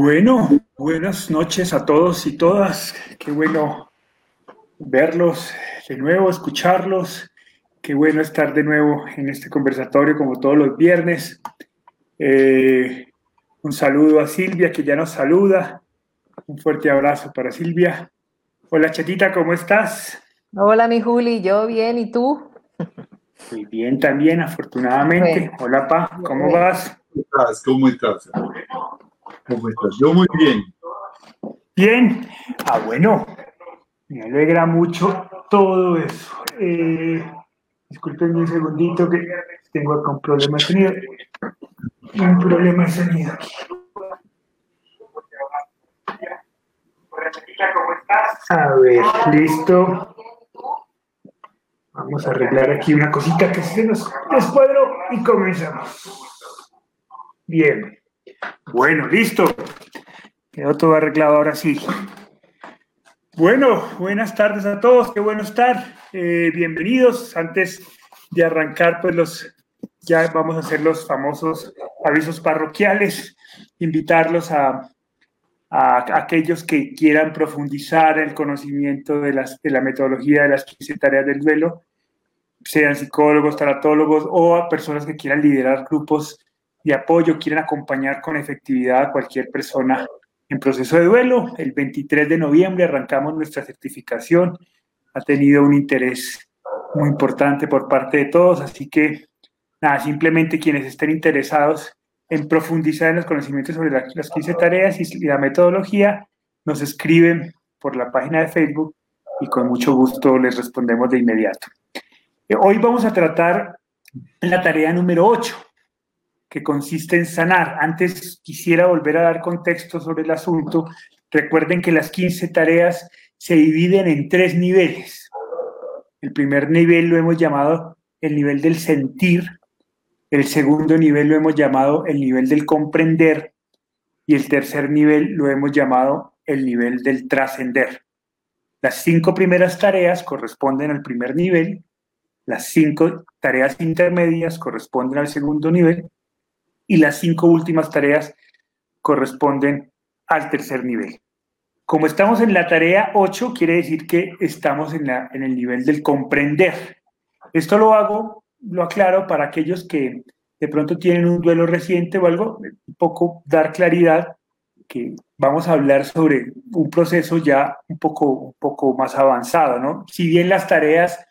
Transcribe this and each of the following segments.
Bueno, buenas noches a todos y todas. Qué bueno verlos de nuevo, escucharlos. Qué bueno estar de nuevo en este conversatorio como todos los viernes. Eh, un saludo a Silvia que ya nos saluda. Un fuerte abrazo para Silvia. Hola Chatita, ¿cómo estás? Hola mi Juli, yo bien, ¿y tú? Muy bien también, afortunadamente. Hola Pa, ¿cómo vas? ¿Cómo estás? ¿Cómo estás? ¿Cómo estás? Yo muy bien. Bien. Ah, bueno. Me alegra mucho todo eso. Eh, disculpen un segundito que tengo acá un problema de sonido. Un problema de sonido aquí. A ver, listo. Vamos a arreglar aquí una cosita que se nos descuadró y comenzamos. Bien. Bueno, listo. Quedó todo arreglado ahora sí. Bueno, buenas tardes a todos, qué bueno estar. Eh, bienvenidos. Antes de arrancar, pues los ya vamos a hacer los famosos avisos parroquiales, invitarlos a, aquellos que quieran profundizar el conocimiento de, las, de la metodología de las 15 tareas del duelo, sean psicólogos, taratólogos o a personas que quieran liderar grupos de apoyo, quieren acompañar con efectividad a cualquier persona en proceso de duelo. El 23 de noviembre arrancamos nuestra certificación. Ha tenido un interés muy importante por parte de todos, así que nada, simplemente quienes estén interesados en profundizar en los conocimientos sobre las 15 tareas y la metodología, nos escriben por la página de Facebook y con mucho gusto les respondemos de inmediato. Hoy vamos a tratar la tarea número 8, que consiste en sanar. Antes quisiera volver a dar contexto sobre el asunto. Recuerden que las 15 tareas se dividen en tres niveles. El primer nivel lo hemos llamado el nivel del sentir, el segundo nivel lo hemos llamado el nivel del comprender y el tercer nivel lo hemos llamado el nivel del trascender. Las cinco primeras tareas corresponden al primer nivel, las cinco tareas intermedias corresponden al segundo nivel y las cinco últimas tareas corresponden al tercer nivel. Como estamos en la tarea 8, quiere decir que estamos en, la, en el nivel del comprender. Esto lo hago, lo aclaro para aquellos que de pronto tienen un duelo reciente o algo, un poco dar claridad que vamos a hablar sobre un proceso ya un poco, un poco más avanzado, ¿no? Si bien las tareas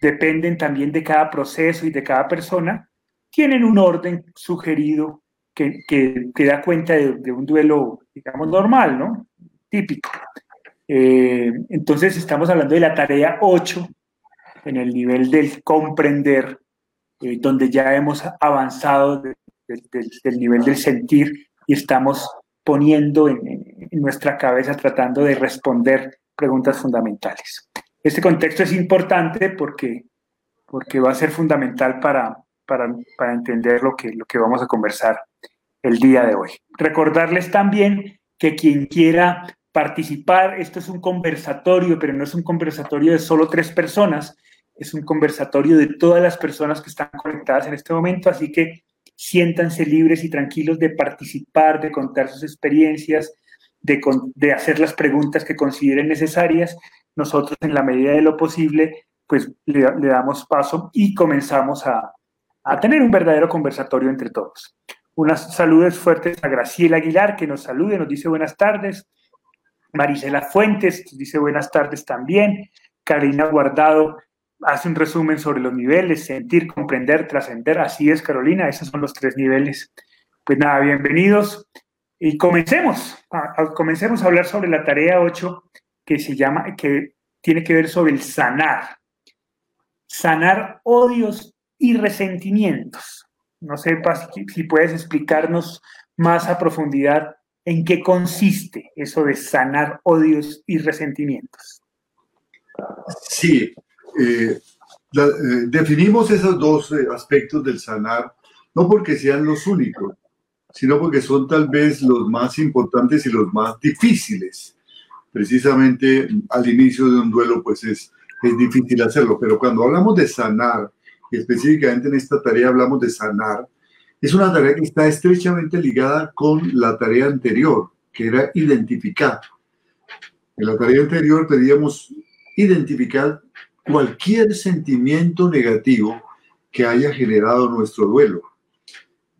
dependen también de cada proceso y de cada persona, tienen un orden sugerido que, que, da cuenta de, un duelo, digamos, normal, ¿no? Típico. Eh, entonces estamos hablando de la tarea 8 en el nivel del comprender, eh, donde ya hemos avanzado del nivel del sentir y estamos poniendo en, en, nuestra cabeza, tratando de responder preguntas fundamentales. Este contexto es importante porque, porque va a ser fundamental para, para, entender lo que, lo que vamos a conversar el día de hoy. Recordarles también que quien quiera participar, esto es un conversatorio, pero no es un conversatorio de solo tres personas, es un conversatorio de todas las personas que están conectadas en este momento, así que siéntanse libres y tranquilos de participar, de contar sus experiencias, de, de hacer las preguntas que consideren necesarias. Nosotros, en la medida de lo posible, pues le damos paso y comenzamos a, a tener un verdadero conversatorio entre todos. Unas saludos fuertes a Graciela Aguilar, que nos salude, nos dice buenas tardes. Marisela Fuentes dice buenas tardes también. Carolina Guardado hace un resumen sobre los niveles, sentir, comprender, trascender. Así es, Carolina, esos son los tres niveles. Pues nada, bienvenidos y comencemos. comencemos a hablar sobre la tarea 8 que se llama, que tiene que ver sobre el sanar. Sanar odios y resentimientos. No sé si puedes explicarnos más a profundidad en qué consiste eso de sanar odios y resentimientos. Sí, eh, eh, definimos esos dos eh, aspectos del sanar, no porque sean los únicos, sino porque son tal vez los más importantes y los más difíciles. Precisamente al inicio de un duelo, pues es, es difícil hacerlo, pero cuando hablamos de sanar, específicamente en esta tarea hablamos de sanar, Es una tarea que está estrechamente ligada con la tarea anterior, que era identificar. En la tarea anterior pedíamos identificar cualquier sentimiento negativo que haya generado nuestro duelo.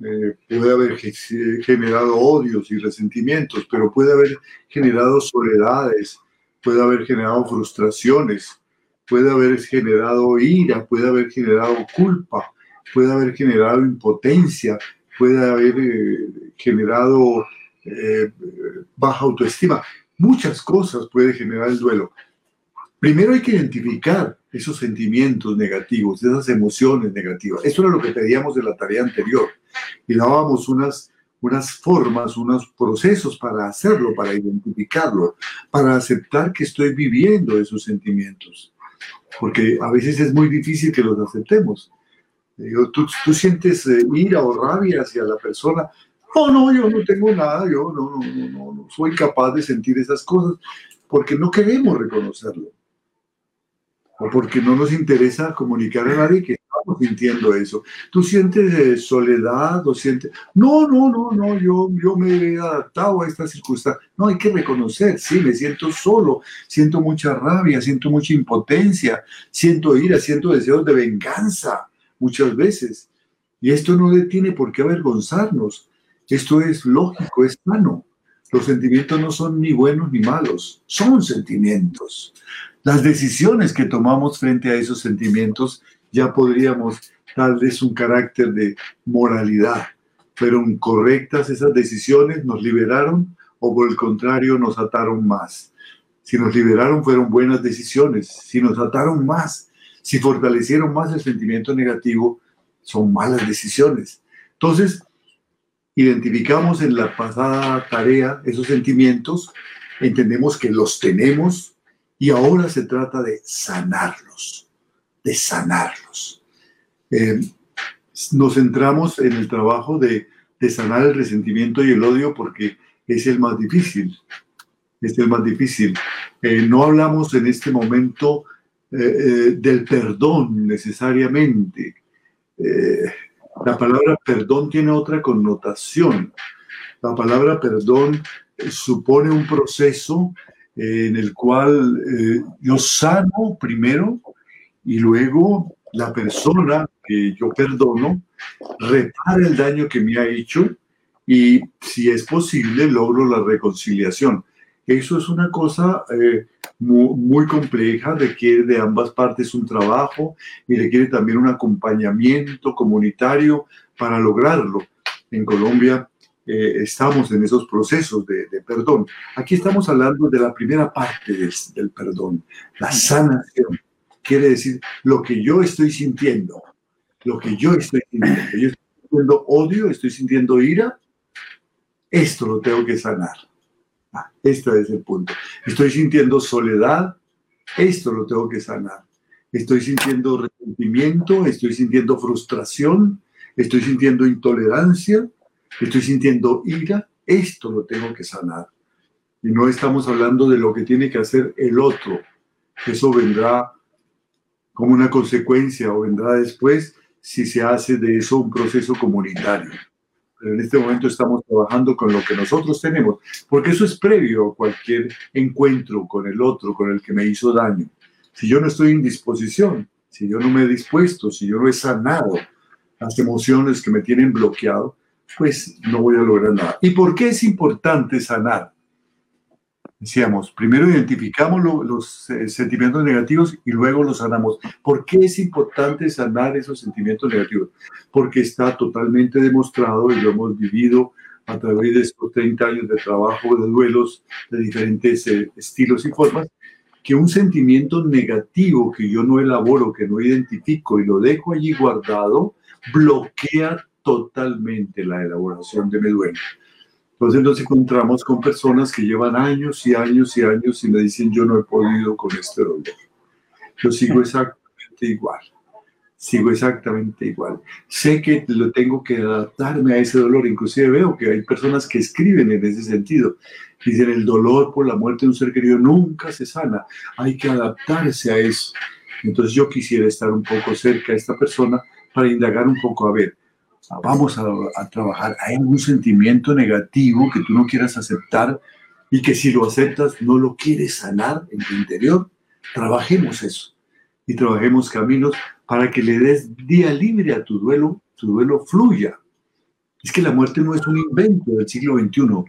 Eh, puede haber generado odios y resentimientos, pero puede haber generado soledades, puede haber generado frustraciones, puede haber generado ira, puede haber generado culpa, puede haber generado impotencia, puede haber eh, generado eh, baja autoestima. Muchas cosas puede generar el duelo. Primero hay que identificar esos sentimientos negativos, esas emociones negativas. Eso era lo que pedíamos de la tarea anterior. Y dábamos unas, unas formas, unos procesos para hacerlo, para identificarlo, para aceptar que estoy viviendo esos sentimientos. Porque a veces es muy difícil que los aceptemos. tú, tú sientes eh, ira o rabia hacia la persona. No, no, yo no tengo nada, yo no, no, no, no soy capaz de sentir esas cosas porque no queremos reconocerlo o porque no nos interesa comunicar a nadie que estamos eso. Tú sientes eh, soledad o sientes, no, no, no, no, yo, yo me he adaptado a esta circunstancia. No, hay que reconocer, sí, me siento solo, siento mucha rabia, siento mucha impotencia, siento ira, siento deseos de venganza muchas veces. Y esto no tiene por qué avergonzarnos. Esto es lógico, es sano. Los sentimientos no son ni buenos ni malos, son sentimientos. Las decisiones que tomamos frente a esos sentimientos ya podríamos darles un carácter de moralidad. ¿Fueron correctas esas decisiones? ¿Nos liberaron o por el contrario nos ataron más? Si nos liberaron fueron buenas decisiones. Si nos ataron más, si fortalecieron más el sentimiento negativo, son malas decisiones. Entonces, identificamos en la pasada tarea esos sentimientos, entendemos que los tenemos, y ahora se trata de sanarlos, de sanarlos. Eh, nos centramos en el trabajo de, sanar el resentimiento y el odio porque es el más difícil. Es el más difícil. Eh, no hablamos en este momento eh, del perdón necesariamente. la palabra perdón tiene otra connotación. La palabra perdón supone un proceso en el cual yo sano primero y luego la persona que yo perdono repara el daño que me ha hecho y si es posible logro la reconciliación. Eso es una cosa eh, muy, muy, compleja, requiere de ambas partes un trabajo y requiere también un acompañamiento comunitario para lograrlo. En Colombia eh, estamos en esos procesos de, perdón. Aquí estamos hablando de la primera parte del, perdón, la sanación. Quiere decir lo que yo estoy sintiendo, lo que yo estoy sintiendo. Yo estoy sintiendo odio, estoy sintiendo ira. Esto lo tengo que sanar. Ah, este es el punto. Estoy sintiendo soledad. Esto lo tengo que sanar. Estoy sintiendo resentimiento, estoy sintiendo frustración, estoy sintiendo intolerancia, estoy sintiendo ira, esto lo tengo que sanar. Y no estamos hablando de lo que tiene que hacer el otro. Eso vendrá como una consecuencia o vendrá después si se hace de eso un proceso comunitario. Pero en este momento estamos trabajando con lo que nosotros tenemos, porque eso es previo a cualquier encuentro con el otro, con el que me hizo daño. Si yo no estoy en disposición, si yo no me he dispuesto, si yo no he sanado las emociones que me tienen bloqueado, pues no voy a lograr nada. ¿Y por qué es importante sanar? Decíamos, primero identificamos los eh, sentimientos negativos y luego los sanamos. ¿Por qué es importante sanar esos sentimientos negativos? Porque está totalmente demostrado y lo hemos vivido a través de estos 30 años de trabajo de duelos de diferentes eh, estilos y formas, que un sentimiento negativo que yo no elaboro, que no identifico y lo dejo allí guardado, bloquea totalmente la elaboración de mi duelo. Entonces nos encontramos con personas que llevan años y años y años y me dicen yo no he podido con este dolor. Yo sigo exactamente igual. Sigo exactamente igual. Sé que lo tengo que adaptarme a ese dolor. Inclusive veo que hay personas que escriben en ese sentido. Dicen el dolor por la muerte de un ser querido nunca se sana. Hay que adaptarse a eso. Entonces yo quisiera estar un poco cerca de esta persona para indagar un poco a ver vamos a, trabajar. Hay algún sentimiento negativo que tú no quieras aceptar y que si lo aceptas no lo quieres sanar en tu interior. Trabajemos eso y trabajemos caminos para que le des día libre a tu duelo, tu duelo fluya. Es que la muerte no es un invento del siglo XXI.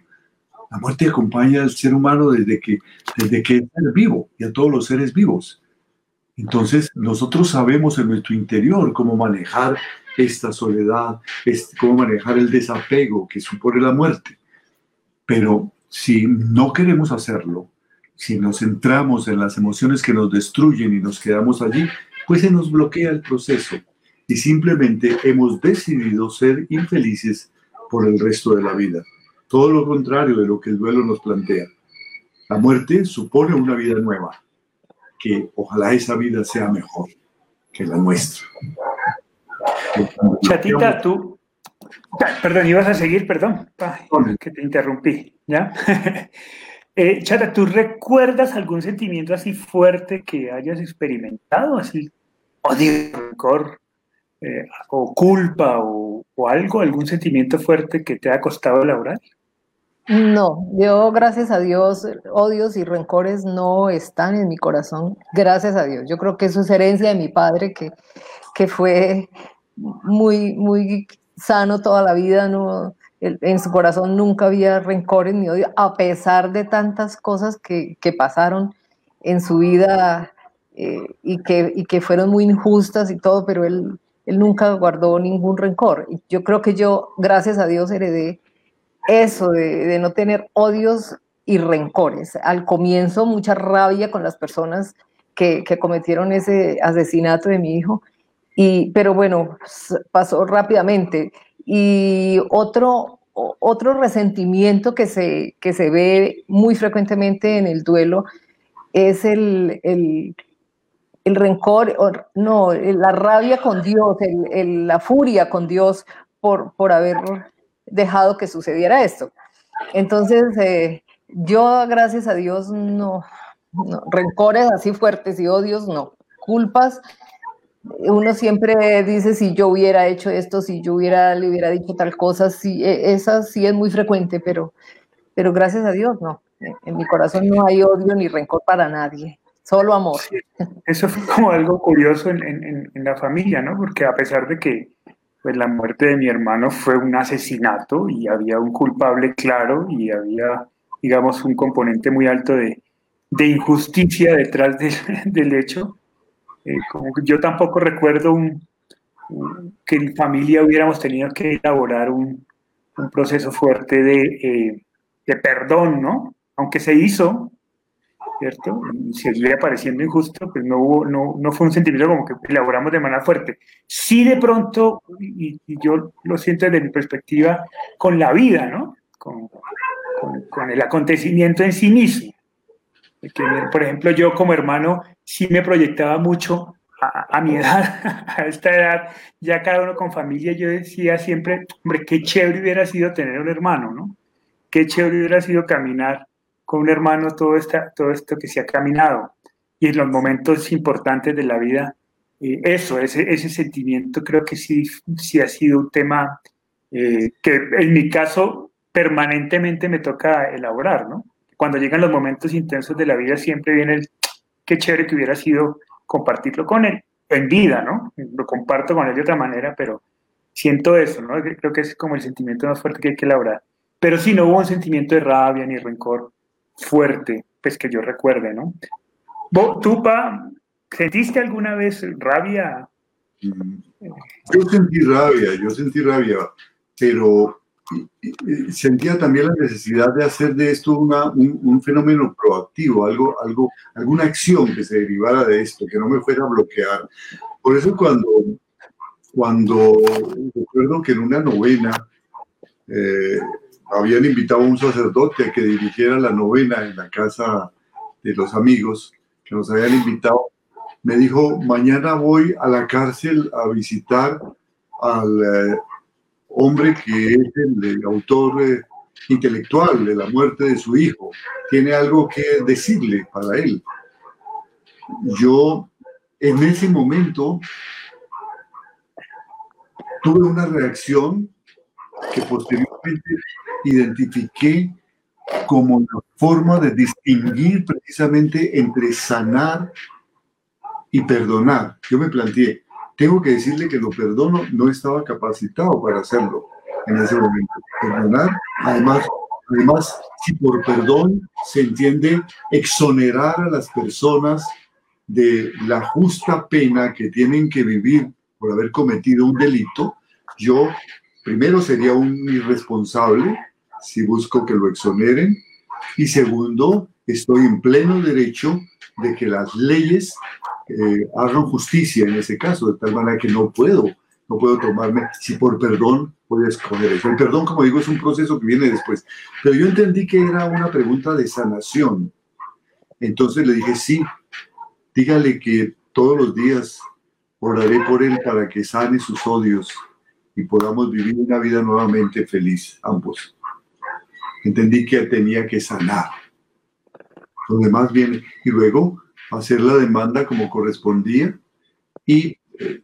La muerte acompaña al ser humano desde que, desde que es vivo y a todos los seres vivos. Entonces, nosotros sabemos en nuestro interior cómo manejar esta soledad, cómo manejar el desapego que supone la muerte. Pero si no queremos hacerlo, si nos centramos en las emociones que nos destruyen y nos quedamos allí, pues se nos bloquea el proceso y simplemente hemos decidido ser infelices por el resto de la vida. Todo lo contrario de lo que el duelo nos plantea. La muerte supone una vida nueva, que ojalá esa vida sea mejor que la nuestra. Chatita, tú, perdón, ibas a seguir, perdón, que te interrumpí, ¿ya? eh, Chata, ¿tú recuerdas algún sentimiento así fuerte que hayas experimentado, así odio, rencor, eh, o culpa, o, o, algo, algún sentimiento fuerte que te ha costado elaborar? No, yo gracias a Dios, odios y rencores no están en mi corazón, gracias a Dios. Yo creo que eso es herencia de mi padre que, que fue muy, muy sano toda la vida, no, en su corazón nunca había rencores ni odio, a pesar de tantas cosas que, que pasaron en su vida eh, y, que, y que fueron muy injustas y todo, pero él, él nunca guardó ningún rencor. Yo creo que yo, gracias a Dios, heredé eso de, no tener odios y rencores. Al comienzo mucha rabia con las personas que, cometieron ese asesinato de mi hijo, y, pero bueno, pasó rápidamente. Y otro, otro resentimiento que se, que se ve muy frecuentemente en el duelo es el, el, el rencor, no, la rabia con Dios, la furia con Dios por, por haber dejado que sucediera esto. Entonces, eh, yo, gracias a Dios, no, rencores así fuertes y odios, no. Culpas, uno siempre dice si yo hubiera hecho esto, si yo hubiera, le hubiera dicho tal cosa, sí, e, esa sí es muy frecuente, pero, pero gracias a Dios, no. En mi corazón no hay odio ni rencor para nadie, solo amor. eso fue como algo curioso en, en, en la familia, ¿no? Porque a pesar de que pues la muerte de mi hermano fue un asesinato y había un culpable claro y había, digamos, un componente muy alto de, de injusticia detrás del hecho. Eh, yo tampoco recuerdo que en familia hubiéramos tenido que elaborar un, proceso fuerte de, eh, de, perdón, ¿no? Aunque se hizo, ¿cierto? Y seguía pareciendo injusto, pues no, hubo, no, no fue un sentimiento como que elaboramos de manera fuerte. Sí de pronto, y, yo lo siento desde mi perspectiva, con la vida, ¿no? Con, el acontecimiento en sí mismo. Que, por ejemplo, yo como hermano sí me proyectaba mucho a, a, mi edad, a esta edad, ya cada uno con familia, yo decía siempre, hombre, qué chévere hubiera sido tener un hermano, ¿no? Qué chévere hubiera sido caminar con un hermano todo, esta, todo esto que se ha caminado. Y en los momentos importantes de la vida, eh, eso, ese, ese sentimiento creo que sí, sí ha sido un tema eh, que en mi caso permanentemente me toca elaborar, ¿no? Cuando llegan los momentos intensos de la vida siempre viene el qué chévere que hubiera sido compartirlo con él en vida, ¿no? Lo comparto con él de otra manera, pero siento eso, ¿no? Creo que es como el sentimiento más fuerte que hay que elaborar. Pero sí, no hubo un sentimiento de rabia ni rencor fuerte, pues que yo recuerde, ¿no? ¿Tú, Pa, sentiste alguna vez rabia? Yo sentí rabia, yo sentí rabia, pero sentía también la necesidad de hacer de esto una, un, fenómeno proactivo, algo, algo, alguna acción que se derivara de esto, que no me fuera a bloquear. Por eso cuando, cuando recuerdo que en una novena, eh, habían invitado a un sacerdote a que dirigiera la novena en la casa de los amigos que nos habían invitado. Me dijo, mañana voy a la cárcel a visitar al eh, hombre que es el, autor eh, intelectual de la muerte de su hijo. Tiene algo que decirle para él. Yo en ese momento tuve una reacción que posteriormente identifiqué como una forma de distinguir precisamente entre sanar y perdonar. Yo me planteé, tengo que decirle que lo perdono, no estaba capacitado para hacerlo en ese momento. Perdonar, además, además, si por perdón se entiende exonerar a las personas de la justa pena que tienen que vivir por haber cometido un delito, yo primero sería un irresponsable si busco que lo exoneren y segundo, estoy en pleno derecho de que las leyes eh, hagan justicia en ese caso, de tal manera que no puedo, no puedo tomarme, si por perdón voy a escoger eso. El perdón, como digo, es un proceso que viene después. Pero yo entendí que era una pregunta de sanación. Entonces le dije, sí, dígale que todos los días oraré por él para que sane sus odios y podamos vivir una vida nuevamente feliz, ambos. Entendí que tenía que sanar. Lo demás viene. Y luego hacer la demanda como correspondía y eh,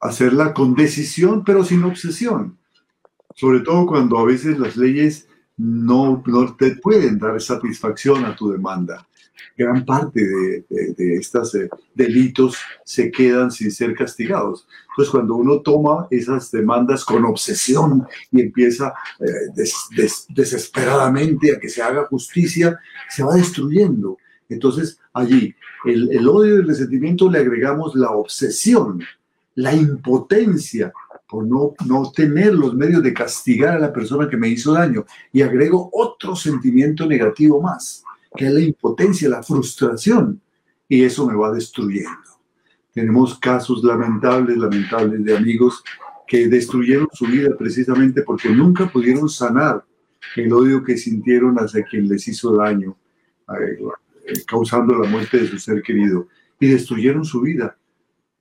hacerla con decisión, pero sin obsesión. Sobre todo cuando a veces las leyes no, no te pueden dar satisfacción a tu demanda gran parte de, estos eh, delitos se quedan sin ser castigados. Entonces, cuando uno toma esas demandas con obsesión y empieza eh, desesperadamente a que se haga justicia, se va destruyendo. Entonces, allí, el, odio y el resentimiento le agregamos la obsesión, la impotencia por no, no tener los medios de castigar a la persona que me hizo daño. Y agrego otro sentimiento negativo más que es la impotencia, la frustración, y eso me va destruyendo. Tenemos casos lamentables, lamentables de amigos que destruyeron su vida precisamente porque nunca pudieron sanar el odio que sintieron hacia quien les hizo daño, eh, causando la muerte de su ser querido, y destruyeron su vida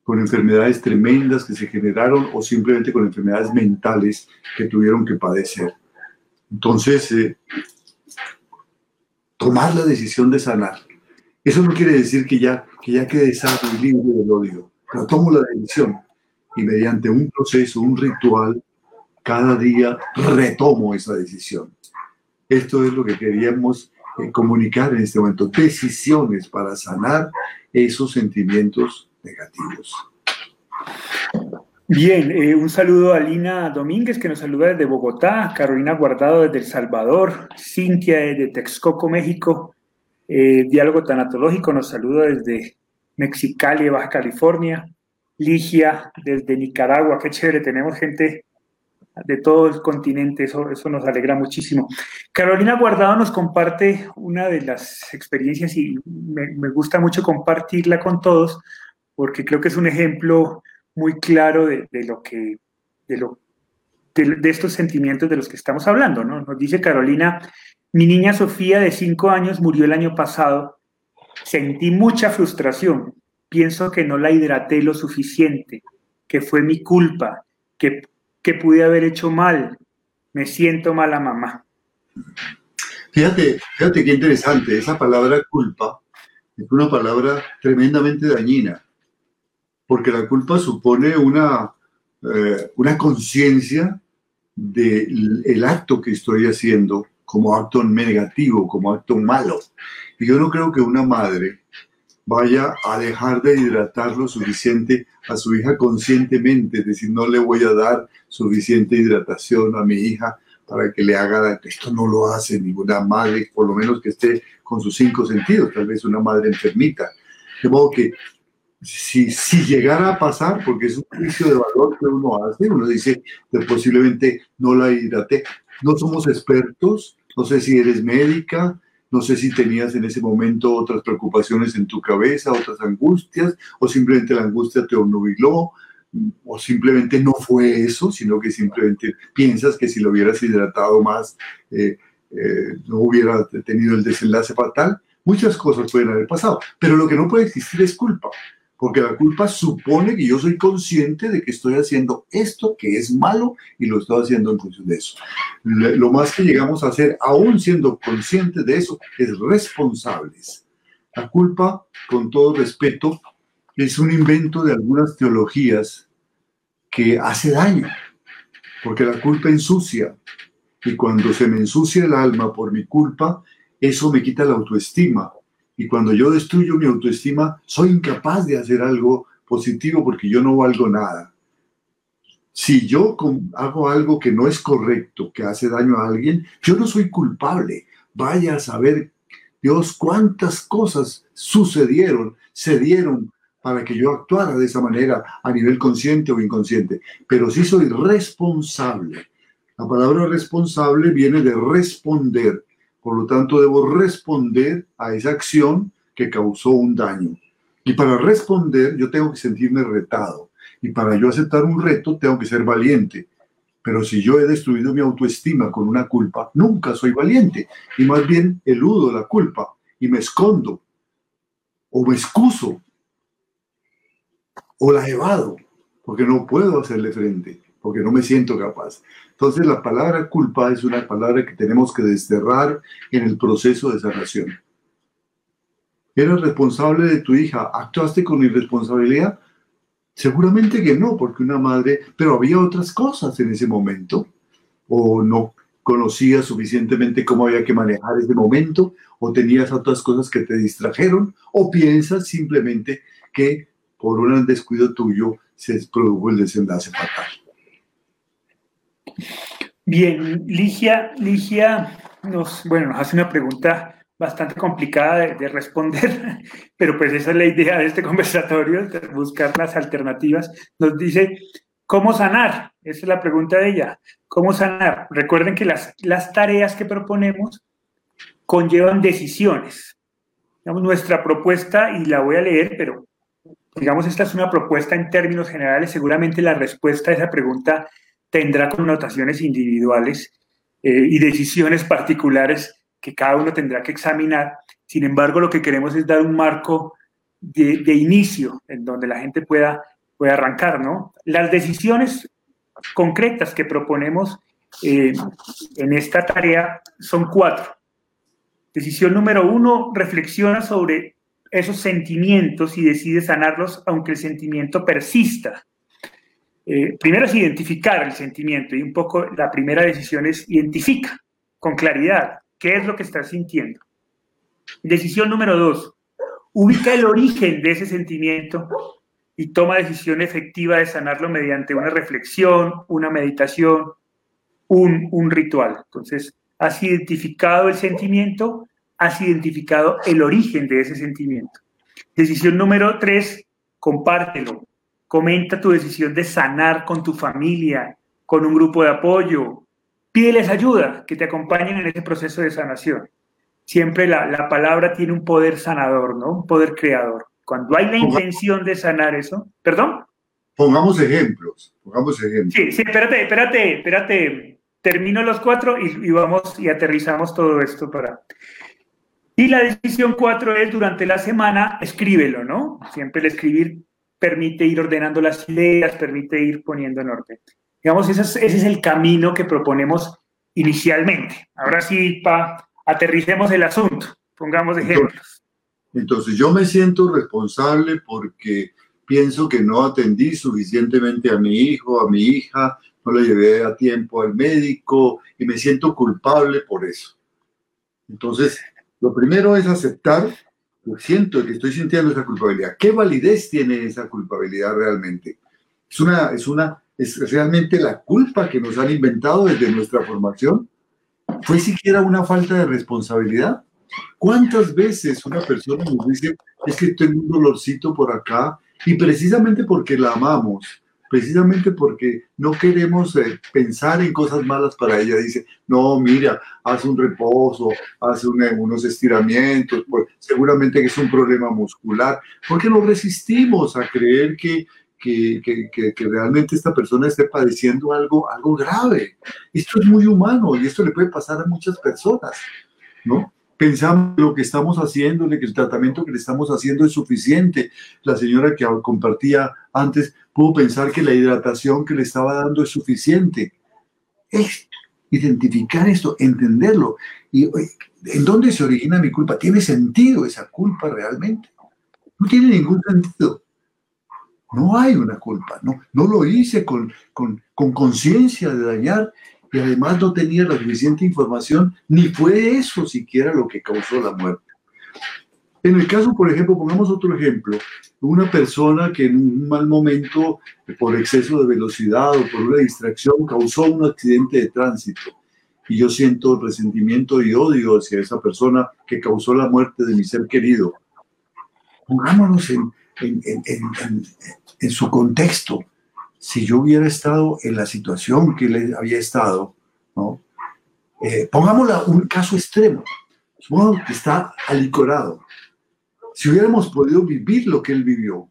con enfermedades tremendas que se generaron o simplemente con enfermedades mentales que tuvieron que padecer. Entonces, eh, tomar la decisión de sanar. Eso no quiere decir que ya, que ya quede sano y libre del odio, pero tomo la decisión y mediante un proceso, un ritual, cada día retomo esa decisión. Esto es lo que queríamos comunicar en este momento, decisiones para sanar esos sentimientos negativos. Bien, eh, un saludo a Lina Domínguez que nos saluda desde Bogotá, Carolina Guardado desde El Salvador, Cintia desde Texcoco, México, eh, Diálogo Tanatológico nos saluda desde Mexicali, Baja California, Ligia desde Nicaragua, qué chévere, tenemos gente de todo el continente, eso, eso nos alegra muchísimo. Carolina Guardado nos comparte una de las experiencias y me, me gusta mucho compartirla con todos porque creo que es un ejemplo muy claro de, lo que, de, lo, de, estos sentimientos de los que estamos hablando, ¿no? Nos dice Carolina, mi niña Sofía de cinco años murió el año pasado, sentí mucha frustración, pienso que no la hidraté lo suficiente, que fue mi culpa, que, que pude haber hecho mal, me siento mala mamá. Fíjate, fíjate qué interesante, esa palabra culpa es una palabra tremendamente dañina porque la culpa supone una, eh, una conciencia del acto que estoy haciendo como acto negativo, como acto malo. Y yo no creo que una madre vaya a dejar de hidratar lo suficiente a su hija conscientemente, es decir, no le voy a dar suficiente hidratación a mi hija para que le haga, esto no lo hace ninguna madre, por lo menos que esté con sus cinco sentidos, tal vez una madre enfermita. De modo que si, si llegara a pasar, porque es un juicio de valor que uno hace, uno dice que posiblemente no la hidraté. No somos expertos, no sé si eres médica, no sé si tenías en ese momento otras preocupaciones en tu cabeza, otras angustias, o simplemente la angustia te obnubiló, o simplemente no fue eso, sino que simplemente piensas que si lo hubieras hidratado más, eh, eh, no hubiera tenido el desenlace fatal. Muchas cosas pueden haber pasado, pero lo que no puede existir es culpa porque la culpa supone que yo soy consciente de que estoy haciendo esto que es malo y lo estoy haciendo en función de eso. Lo más que llegamos a hacer, aún siendo conscientes de eso, es responsables. La culpa, con todo respeto, es un invento de algunas teologías que hace daño, porque la culpa ensucia. Y cuando se me ensucia el alma por mi culpa, eso me quita la autoestima. Y cuando yo destruyo mi autoestima, soy incapaz de hacer algo positivo porque yo no valgo nada. Si yo hago algo que no es correcto, que hace daño a alguien, yo no soy culpable. Vaya a saber, Dios, cuántas cosas sucedieron, se dieron para que yo actuara de esa manera a nivel consciente o inconsciente. Pero sí soy responsable. La palabra responsable viene de responder. Por lo tanto, debo responder a esa acción que causó un daño. Y para responder, yo tengo que sentirme retado. Y para yo aceptar un reto, tengo que ser valiente. Pero si yo he destruido mi autoestima con una culpa, nunca soy valiente. Y más bien eludo la culpa y me escondo. O me excuso. O la evado. Porque no puedo hacerle frente. Porque no me siento capaz. Entonces la palabra culpa es una palabra que tenemos que desterrar en el proceso de sanación. ¿Eres responsable de tu hija? ¿Actuaste con irresponsabilidad? Seguramente que no, porque una madre, pero había otras cosas en ese momento, o no conocías suficientemente cómo había que manejar ese momento, o tenías otras cosas que te distrajeron, o piensas simplemente que por un descuido tuyo se produjo el desenlace fatal. Bien, Ligia, Ligia nos, bueno, nos hace una pregunta bastante complicada de, responder, pero pues esa es la idea de este conversatorio, buscar las alternativas. Nos dice, ¿cómo sanar? Esa es la pregunta de ella. ¿Cómo sanar? Recuerden que las, las tareas que proponemos conllevan decisiones. Digamos, nuestra propuesta, y la voy a leer, pero digamos, esta es una propuesta en términos generales, seguramente la respuesta a esa pregunta tendrá connotaciones individuales eh, y decisiones particulares que cada uno tendrá que examinar. Sin embargo, lo que queremos es dar un marco de, inicio en donde la gente pueda, pueda arrancar, ¿no? Las decisiones concretas que proponemos eh, en esta tarea son cuatro. Decisión número uno, reflexiona sobre esos sentimientos y decide sanarlos aunque el sentimiento persista. Eh, primero es identificar el sentimiento y un poco la primera decisión es identifica con claridad ¿Qué es lo que estás sintiendo? Decisión número dos, ubica el origen de ese sentimiento y toma decisión efectiva de sanarlo mediante una reflexión, una meditación, un, un ritual. Entonces, has identificado el sentimiento, has identificado el origen de ese sentimiento. Decisión número tres, compártelo. Comenta tu decisión de sanar con tu familia, con un grupo de apoyo, Pídeles ayuda, que te acompañen en ese proceso de sanación. Siempre la, palabra tiene un poder sanador, ¿no? Un poder creador. Cuando hay la intención de sanar eso, ¿perdón? Pongamos ejemplos, pongamos ejemplos. Sí, sí, espérate, espérate, espérate. Termino los cuatro y, vamos y aterrizamos todo esto para... Y la decisión cuatro es durante la semana, escríbelo, ¿no? Siempre el escribir permite ir ordenando las ideas, permite ir poniendo en orden. Digamos, ese es, el camino que proponemos inicialmente. Ahora sí, pa, aterricemos el asunto, pongamos ejemplos. Entonces, yo me siento responsable porque pienso que no atendí suficientemente a mi hijo, a mi hija, no le llevé a tiempo al médico y me siento culpable por eso. Entonces, lo primero es aceptar que siento que estoy sintiendo esa culpabilidad. ¿Qué validez tiene esa culpabilidad realmente? Es una, es una es realmente la culpa que nos han inventado desde nuestra formación. ¿Fue siquiera una falta de responsabilidad? ¿Cuántas veces una persona nos dice, es que tengo un dolorcito por acá y precisamente porque la amamos, precisamente porque no queremos eh, pensar en cosas malas para ella, dice, no, mira, haz un reposo, haz unos estiramientos, pues seguramente que es un problema muscular, porque nos resistimos a creer que que, que, realmente esta persona esté padeciendo algo, algo grave. Esto es muy humano y esto le puede pasar a muchas personas, ¿no? Pensamos lo que estamos haciendo, que el tratamiento que le estamos haciendo es suficiente. La señora que compartía antes pudo pensar que la hidratación que le estaba dando es suficiente. Es identificar esto, entenderlo. ¿Y en dónde se origina mi culpa? ¿Tiene sentido esa culpa realmente? No tiene ningún sentido. No hay una culpa, no, no lo hice con conciencia con, de dañar y además no tenía la suficiente información, ni fue eso siquiera lo que causó la muerte. En el caso, por ejemplo, pongamos otro ejemplo, una persona que en un mal momento, por exceso de velocidad o por una distracción, causó un accidente de tránsito. Y yo siento resentimiento y odio hacia esa persona que causó la muerte de mi ser querido. Pongámonos en, en, en, en su contexto. Si yo hubiera estado en la situación que él había estado, ¿no? Eh, pongámosla un caso extremo. Supongamos que está alicorado si hubiéramos podido vivir lo que él vivió,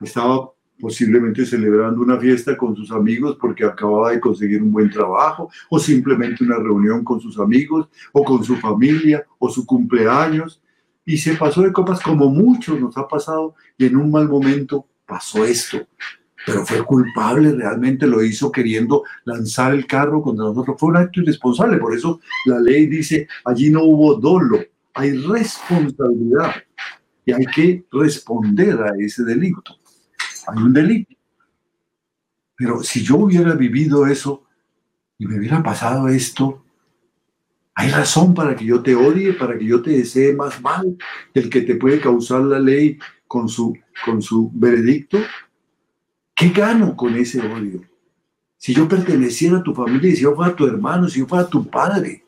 estaba posiblemente celebrando una fiesta con sus amigos porque acababa de conseguir un buen trabajo, o simplemente una reunión con sus amigos, o con su familia, o su cumpleaños, y se pasó de copas como muchos nos ha pasado, y en un mal momento pasó esto. Pero fue culpable, realmente lo hizo queriendo lanzar el carro contra nosotros. Fue un acto irresponsable, por eso la ley dice, allí no hubo dolo, hay responsabilidad y hay que responder a ese delito. Hay un delito. Pero si yo hubiera vivido eso y me hubiera pasado esto, ¿hay razón para que yo te odie, para que yo te desee más mal del que te puede causar la ley con su, con su veredicto? ¿Qué gano con ese odio? Si yo perteneciera a tu familia, si yo fuera tu hermano, si yo fuera tu padre,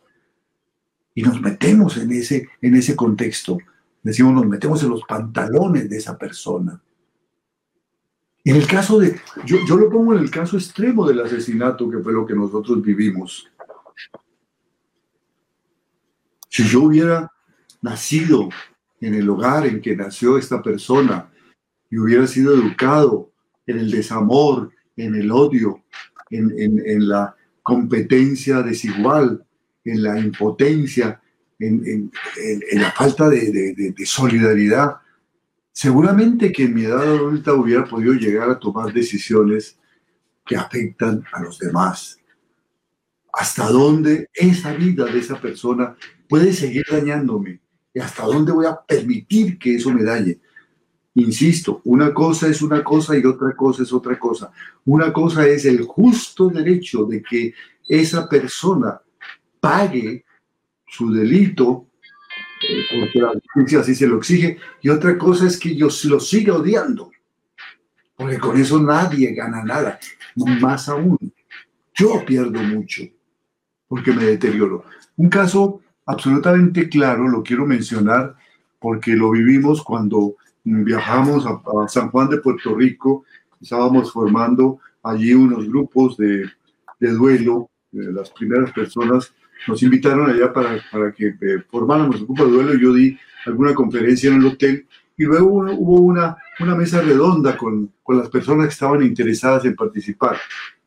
y nos metemos en ese, en ese contexto, decimos, nos metemos en los pantalones de esa persona. En el caso de, yo, yo lo pongo en el caso extremo del asesinato, que fue lo que nosotros vivimos. Si yo hubiera nacido en el hogar en que nació esta persona y hubiera sido educado en el desamor, en el odio, en, en la competencia desigual, en la impotencia, en, la falta de, solidaridad, seguramente que en mi edad adulta hubiera podido llegar a tomar decisiones que afectan a los demás. ¿Hasta dónde esa vida de esa persona puede seguir dañándome? ¿Y hasta dónde voy a permitir que eso me dañe? Insisto, una cosa es una cosa y otra cosa es otra cosa. Una cosa es el justo derecho de que esa persona pague su delito, eh, porque la justicia así se lo exige, y otra cosa es que yo lo siga odiando, porque con eso nadie gana nada, más aún, yo pierdo mucho, porque me deterioro. Un caso absolutamente claro, lo quiero mencionar, porque lo vivimos cuando viajamos a, San Juan de Puerto Rico, estábamos formando allí unos grupos de, de duelo, de las primeras personas nos invitaron allá para, para que eh, formáramos el grupo de duelo. Yo di alguna conferencia en el hotel y luego hubo una, una mesa redonda con, con las personas que estaban interesadas en participar.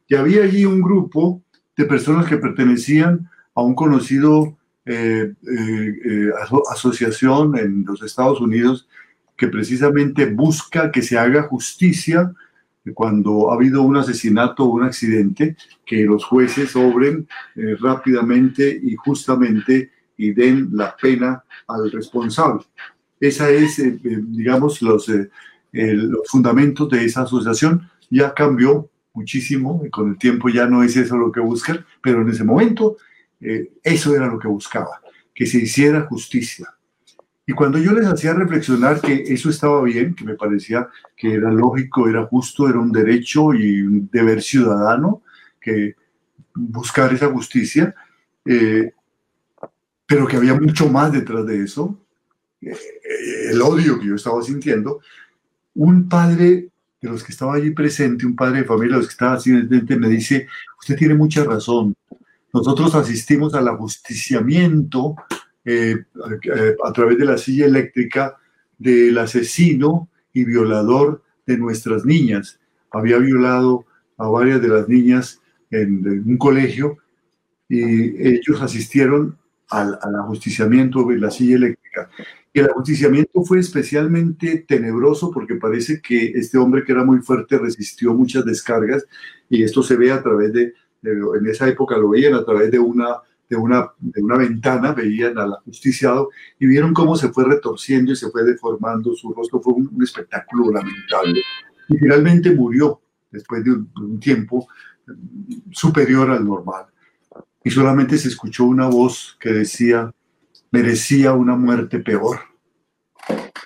Y había allí un grupo de personas que pertenecían a un conocido eh, eh, asociación en los Estados Unidos que precisamente busca que se haga justicia cuando ha habido un asesinato o un accidente, que los jueces obren eh, rápidamente y justamente y den la pena al responsable. Esa es, eh, eh, digamos, los, los fundamentos de esa asociación. Ya cambió muchísimo y con el tiempo ya no es eso lo que buscan, pero en ese momento eso era lo que buscaba, que se hiciera justicia. Y cuando yo les hacía reflexionar que eso estaba bien, que me parecía que era lógico, era justo, era un derecho y un deber ciudadano, que buscar esa justicia, eh, pero que había mucho más detrás de eso, eh, el odio que yo estaba sintiendo, un padre de los que estaba allí presente, un padre de familia de los que estaba así presente, me dice, usted tiene mucha razón, nosotros asistimos al ajusticiamiento eh, a través de la silla eléctrica del asesino y violador de nuestras niñas. Había violado a varias de las niñas en, un colegio y ellos asistieron al, ajusticiamiento de la silla eléctrica. Y el ajusticiamiento fue especialmente tenebroso porque parece que este hombre que era muy fuerte resistió muchas descargas y esto se ve a través de, de en esa época lo veían a través de una de una, de una ventana, veían al ajusticiado y vieron cómo se fue retorciendo y se fue deformando su rostro. Fue un, espectáculo lamentable. y finalmente murió después de un, tiempo superior al normal. Y solamente se escuchó una voz que decía, merecía una muerte peor.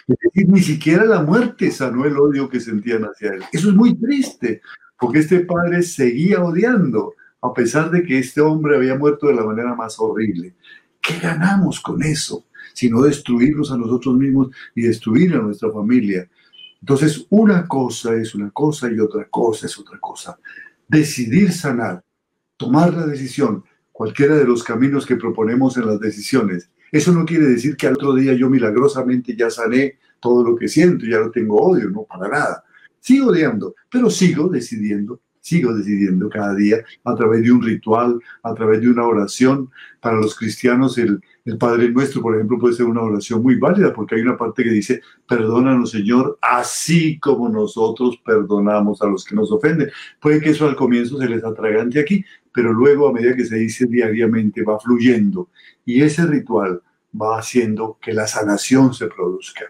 Es decir, ni siquiera la muerte sanó el odio que sentían hacia él. Eso es muy triste, porque este padre seguía odiando, a pesar de que este hombre había muerto de la manera más horrible. ¿Qué ganamos con eso? Sino destruirnos a nosotros mismos y destruir a nuestra familia. Entonces, una cosa es una cosa y otra cosa es otra cosa. Decidir sanar, tomar la decisión, cualquiera de los caminos que proponemos en las decisiones. Eso no quiere decir que al otro día yo milagrosamente ya sané todo lo que siento, ya no tengo odio, no, para nada. Sigo odiando, pero sigo decidiendo sigo decidiendo cada día a través de un ritual, a través de una oración. Para los cristianos, el, el, Padre Nuestro, por ejemplo, puede ser una oración muy válida porque hay una parte que dice, perdónanos Señor, así como nosotros perdonamos a los que nos ofenden. Puede que eso al comienzo se les atragante aquí, pero luego a medida que se dice diariamente va fluyendo y ese ritual va haciendo que la sanación se produzca.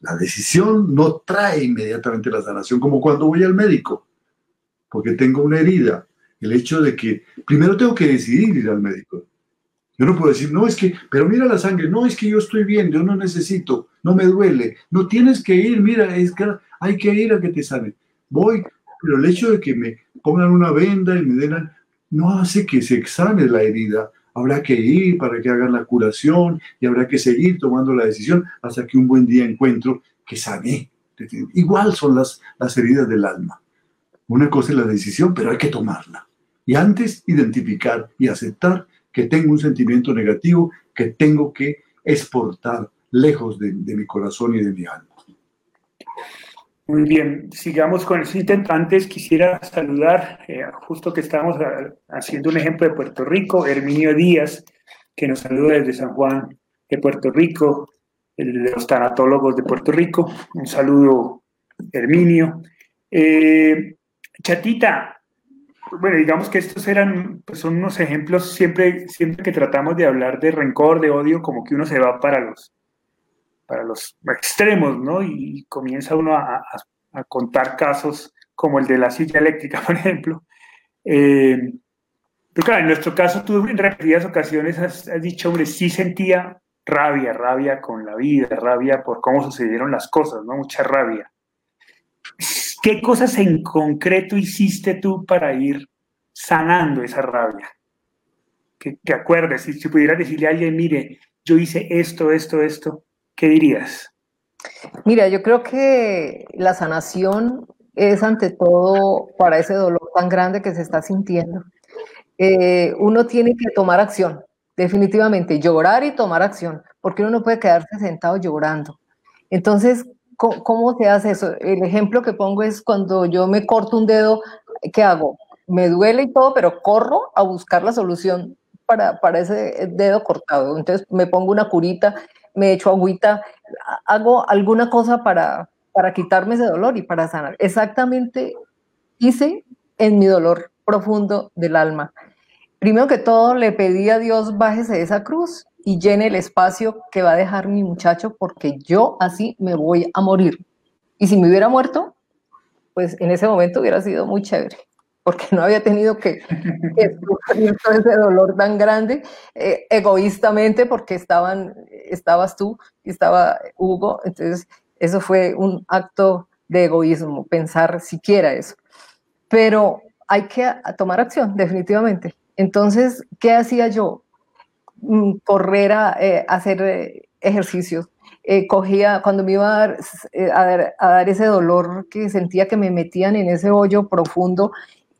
La decisión no trae inmediatamente la sanación, como cuando voy al médico porque tengo una herida. El hecho de que primero tengo que decidir ir al médico. Yo no puedo decir, no, es que, pero mira la sangre, no, es que yo estoy bien, yo no necesito, no me duele, no tienes que ir, mira, es que hay que ir a que te sane. Voy, pero el hecho de que me pongan una venda y me den, no hace que se exame la herida. Habrá que ir para que hagan la curación y habrá que seguir tomando la decisión hasta que un buen día encuentro que sané. Igual son las, las heridas del alma. Una cosa es la decisión, pero hay que tomarla. Y antes identificar y aceptar que tengo un sentimiento negativo que tengo que exportar lejos de, mi corazón y de mi alma. Muy bien, sigamos con el siguiente. Antes quisiera saludar, eh, justo que estamos haciendo un ejemplo de Puerto Rico, Herminio Díaz, que nos saluda desde San Juan de Puerto Rico, de los tanatólogos de Puerto Rico. Un saludo, Herminio. Eh, Chatita, bueno, digamos que estos eran, pues son unos ejemplos siempre, siempre que tratamos de hablar de rencor, de odio, como que uno se va para los, para los extremos, ¿no? Y comienza uno a, contar casos como el de la silla eléctrica, por ejemplo. Eh, pero claro, en nuestro caso tú en repetidas ocasiones has, has, dicho, hombre, sí sentía rabia, rabia con la vida, rabia por cómo sucedieron las cosas, ¿no? Mucha rabia. ¿Qué cosas en concreto hiciste tú para ir sanando esa rabia? Que te acuerdes, si, si pudieras decirle a alguien, mire, yo hice esto, esto, esto, ¿qué dirías? Mira, yo creo que la sanación es ante todo para ese dolor tan grande que se está sintiendo. Eh, uno tiene que tomar acción, definitivamente, llorar y tomar acción, porque uno no puede quedarse sentado llorando. Entonces, ¿Cómo, se hace eso? El ejemplo que pongo es cuando yo me corto un dedo, ¿qué hago? Me duele y todo, pero corro a buscar la solución para, para ese dedo cortado. Entonces me pongo una curita, me echo agüita, hago alguna cosa para, para quitarme ese dolor y para sanar. Exactamente hice en mi dolor profundo del alma. Primero que todo, le pedí a Dios, bájese de esa cruz y llene el espacio que va a dejar mi muchacho porque yo así me voy a morir. Y si me hubiera muerto, pues en ese momento hubiera sido muy chévere, porque no había tenido que, sufrir todo ese dolor tan grande eh, egoístamente porque estaban, estabas tú y estaba Hugo. Entonces, eso fue un acto de egoísmo, pensar siquiera eso. Pero hay que tomar acción, definitivamente. Entonces, ¿qué hacía yo? Mm, correr a eh, hacer eh, ejercicios. Eh, cogía, cuando me iba a dar, ese dolor que sentía que me metían en ese hoyo profundo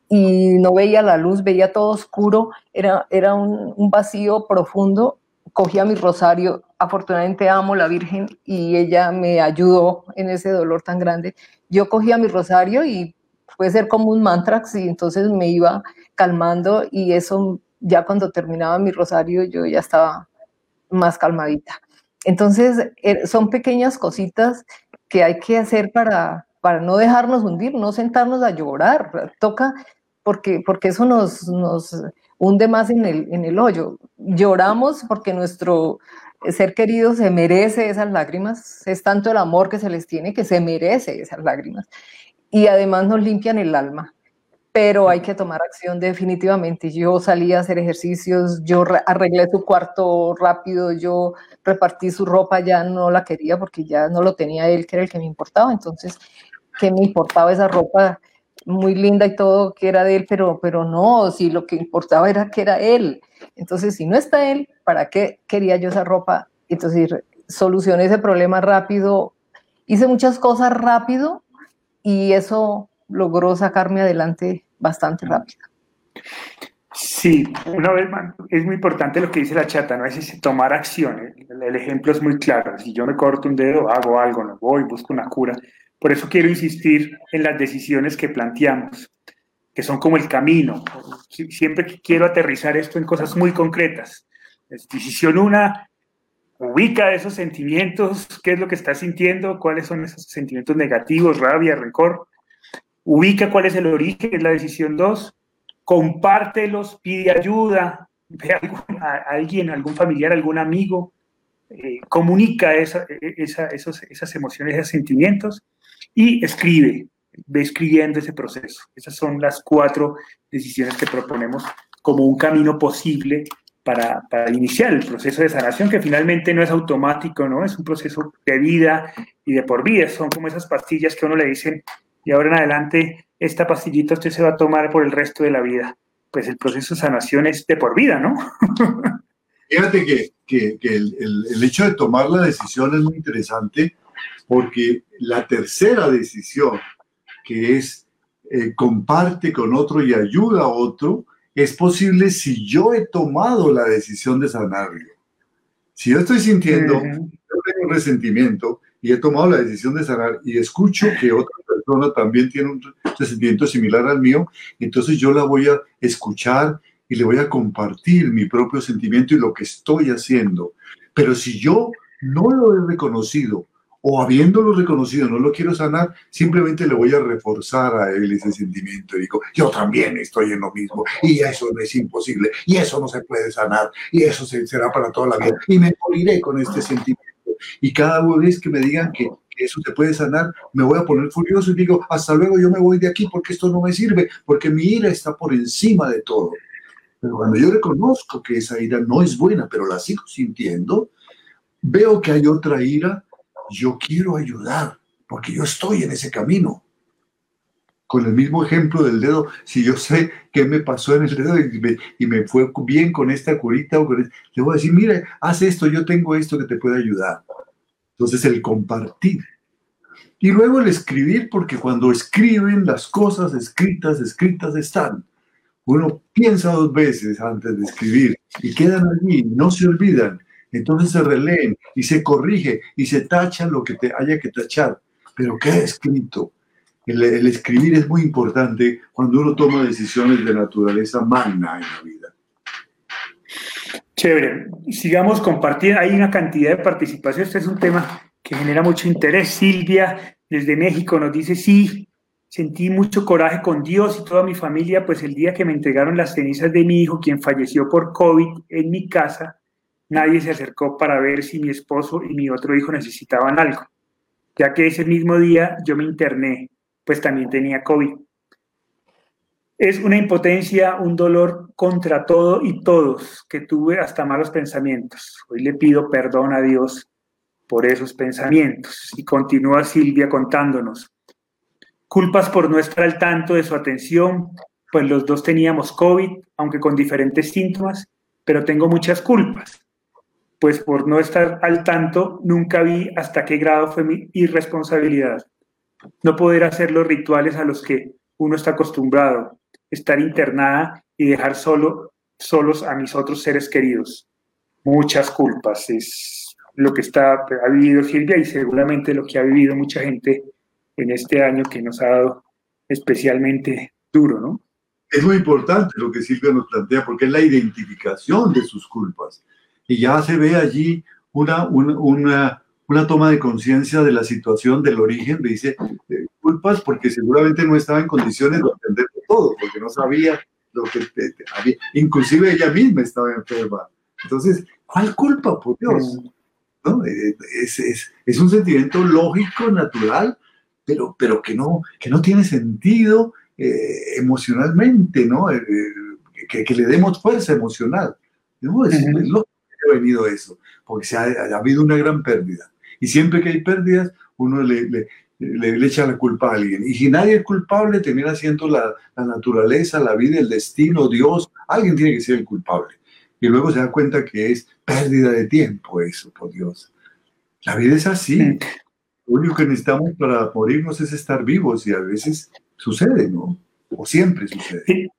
y no veía la luz, veía todo oscuro, era, era un, un vacío profundo, cogía mi rosario, afortunadamente amo la Virgen y ella me ayudó en ese dolor tan grande. Yo cogía mi rosario y puede ser como un mantra y entonces me iba calmando y eso ya cuando terminaba mi rosario yo ya estaba más calmadita. Entonces, er, son pequeñas cositas que hay que hacer para, para no dejarnos hundir, no sentarnos a llorar. Toca, porque, porque eso nos, nos hunde más en el, en el hoyo. Lloramos porque nuestro ser querido se merece esas lágrimas, es tanto el amor que se les tiene que se merece esas lágrimas. Y además nos limpian el alma, pero hay que tomar acción definitivamente. Yo salí a hacer ejercicios, yo arreglé su cuarto rápido, yo repartí su ropa, ya no la quería porque ya no lo tenía él, que era el que me importaba. Entonces, ¿qué me importaba esa ropa? muy linda y todo que era de él, pero, pero no, si lo que importaba era que era él. Entonces, si no está él, ¿para qué quería yo esa ropa? Entonces, solucioné ese problema rápido, hice muchas cosas rápido y eso logró sacarme adelante bastante rápido. Sí, una vez más, es muy importante lo que dice la chata, ¿no? Es tomar acción. El, ejemplo es muy claro. Si yo me corto un dedo, hago algo, no voy, busco una cura. Por eso quiero insistir en las decisiones que planteamos, que son como el camino. Siempre quiero aterrizar esto en cosas muy concretas. Decisión una, ubica esos sentimientos, qué es lo que estás sintiendo, cuáles son esos sentimientos negativos, rabia, rencor. Ubica cuál es el origen, es la decisión dos. Compártelos, pide ayuda, ve a, alguien, algún familiar, algún amigo, eh, comunica esa, esos, esas emociones, esos sentimientos y escribe, ve escribiendo ese proceso. Esas son las cuatro decisiones que proponemos como un camino posible para, para, iniciar el proceso de sanación, que finalmente no es automático, ¿no? Es un proceso de vida y de por vida. Son como esas pastillas que uno le dicen, y ahora en adelante, esta pastillita usted se va a tomar por el resto de la vida. Pues el proceso de sanación es de por vida, ¿no? Fíjate que, que, que el, el, el, hecho de tomar la decisión es muy interesante porque la tercera decisión, que es eh, comparte con otro y ayuda a otro, es posible si yo he tomado la decisión de sanarlo. Si yo estoy sintiendo, un resentimiento y he tomado la decisión de sanar y escucho que otra persona también tiene un resentimiento similar al mío, entonces yo la voy a escuchar y le voy a compartir mi propio sentimiento y lo que estoy haciendo. Pero si yo no lo he reconocido o habiéndolo reconocido no lo quiero sanar, simplemente le voy a reforzar a él ese sentimiento. Y digo, yo también estoy en lo mismo y eso no es imposible y eso no se puede sanar y eso será para toda la vida y me moriré con este sentimiento. Y cada vez que me digan que eso se puede sanar, me voy a poner furioso y digo, hasta luego, yo me voy de aquí porque esto no me sirve, porque mi ira está por encima de todo. Pero cuando yo reconozco que esa ira no es buena, pero la sigo sintiendo, veo que hay otra ira yo quiero ayudar, porque yo estoy en ese camino. Con el mismo ejemplo del dedo, si yo sé qué me pasó en el dedo y me, fue bien con esta curita, o le voy a decir, mire, haz esto, yo tengo esto que te puede ayudar. Entonces el compartir. Y luego el escribir, porque cuando escriben las cosas escritas, escritas están. Uno piensa dos veces antes de escribir y quedan allí, no se olvidan. Entonces se releen y se corrige y se tacha lo que te haya que tachar. Pero queda escrito. El, el, escribir es muy importante cuando uno toma decisiones de naturaleza magna en la vida. Chévere. Sigamos compartiendo. Hay una cantidad de participación. Este es un tema que genera mucho interés. Silvia, desde México, nos dice, sí, sentí mucho coraje con Dios y toda mi familia, pues el día que me entregaron las cenizas de mi hijo, quien falleció por COVID en mi casa, nadie se acercó para ver si mi esposo y mi otro hijo necesitaban algo, ya que ese mismo día yo me interné, pues también tenía COVID. Es una impotencia, un dolor contra todo y todos que tuve hasta malos pensamientos. Hoy le pido perdón a Dios por esos pensamientos. Y continúa Silvia contándonos. Culpas por no estar al tanto de su atención, pues los dos teníamos COVID, aunque con diferentes síntomas, pero tengo muchas culpas pues por no estar al tanto, nunca vi hasta qué grado fue mi irresponsabilidad. No poder hacer los rituales a los que uno está acostumbrado, estar internada y dejar solo, solos a mis otros seres queridos. Muchas culpas es lo que está, ha vivido Silvia y seguramente lo que ha vivido mucha gente en este año que nos ha dado especialmente duro, ¿no? Es muy importante lo que Silvia nos plantea porque es la identificación de sus culpas y ya se ve allí una, una, una, toma de conciencia de la situación, del origen, dice eh, culpas porque seguramente no estaba en condiciones de entender todo, porque no sabía lo que había, inclusive ella misma estaba enferma. Entonces, ¿cuál culpa, por Dios? ¿no? Es, es, es, un sentimiento lógico, natural, pero, pero que, no, que no tiene sentido eh, emocionalmente, ¿no? Eh, que, que, le demos fuerza emocional. ¿no? Es, lo que ha venido eso, porque se ha, ha, habido una gran pérdida. Y siempre que hay pérdidas, uno le, le, le, echa la culpa a alguien. Y si nadie es culpable, termina siendo la, la, naturaleza, la vida, el destino, Dios. Alguien tiene que ser el culpable. Y luego se da cuenta que es pérdida de tiempo eso, por Dios. La vida es así. Lo único que necesitamos para morirnos es estar vivos y a veces sucede, ¿no? O siempre sucede.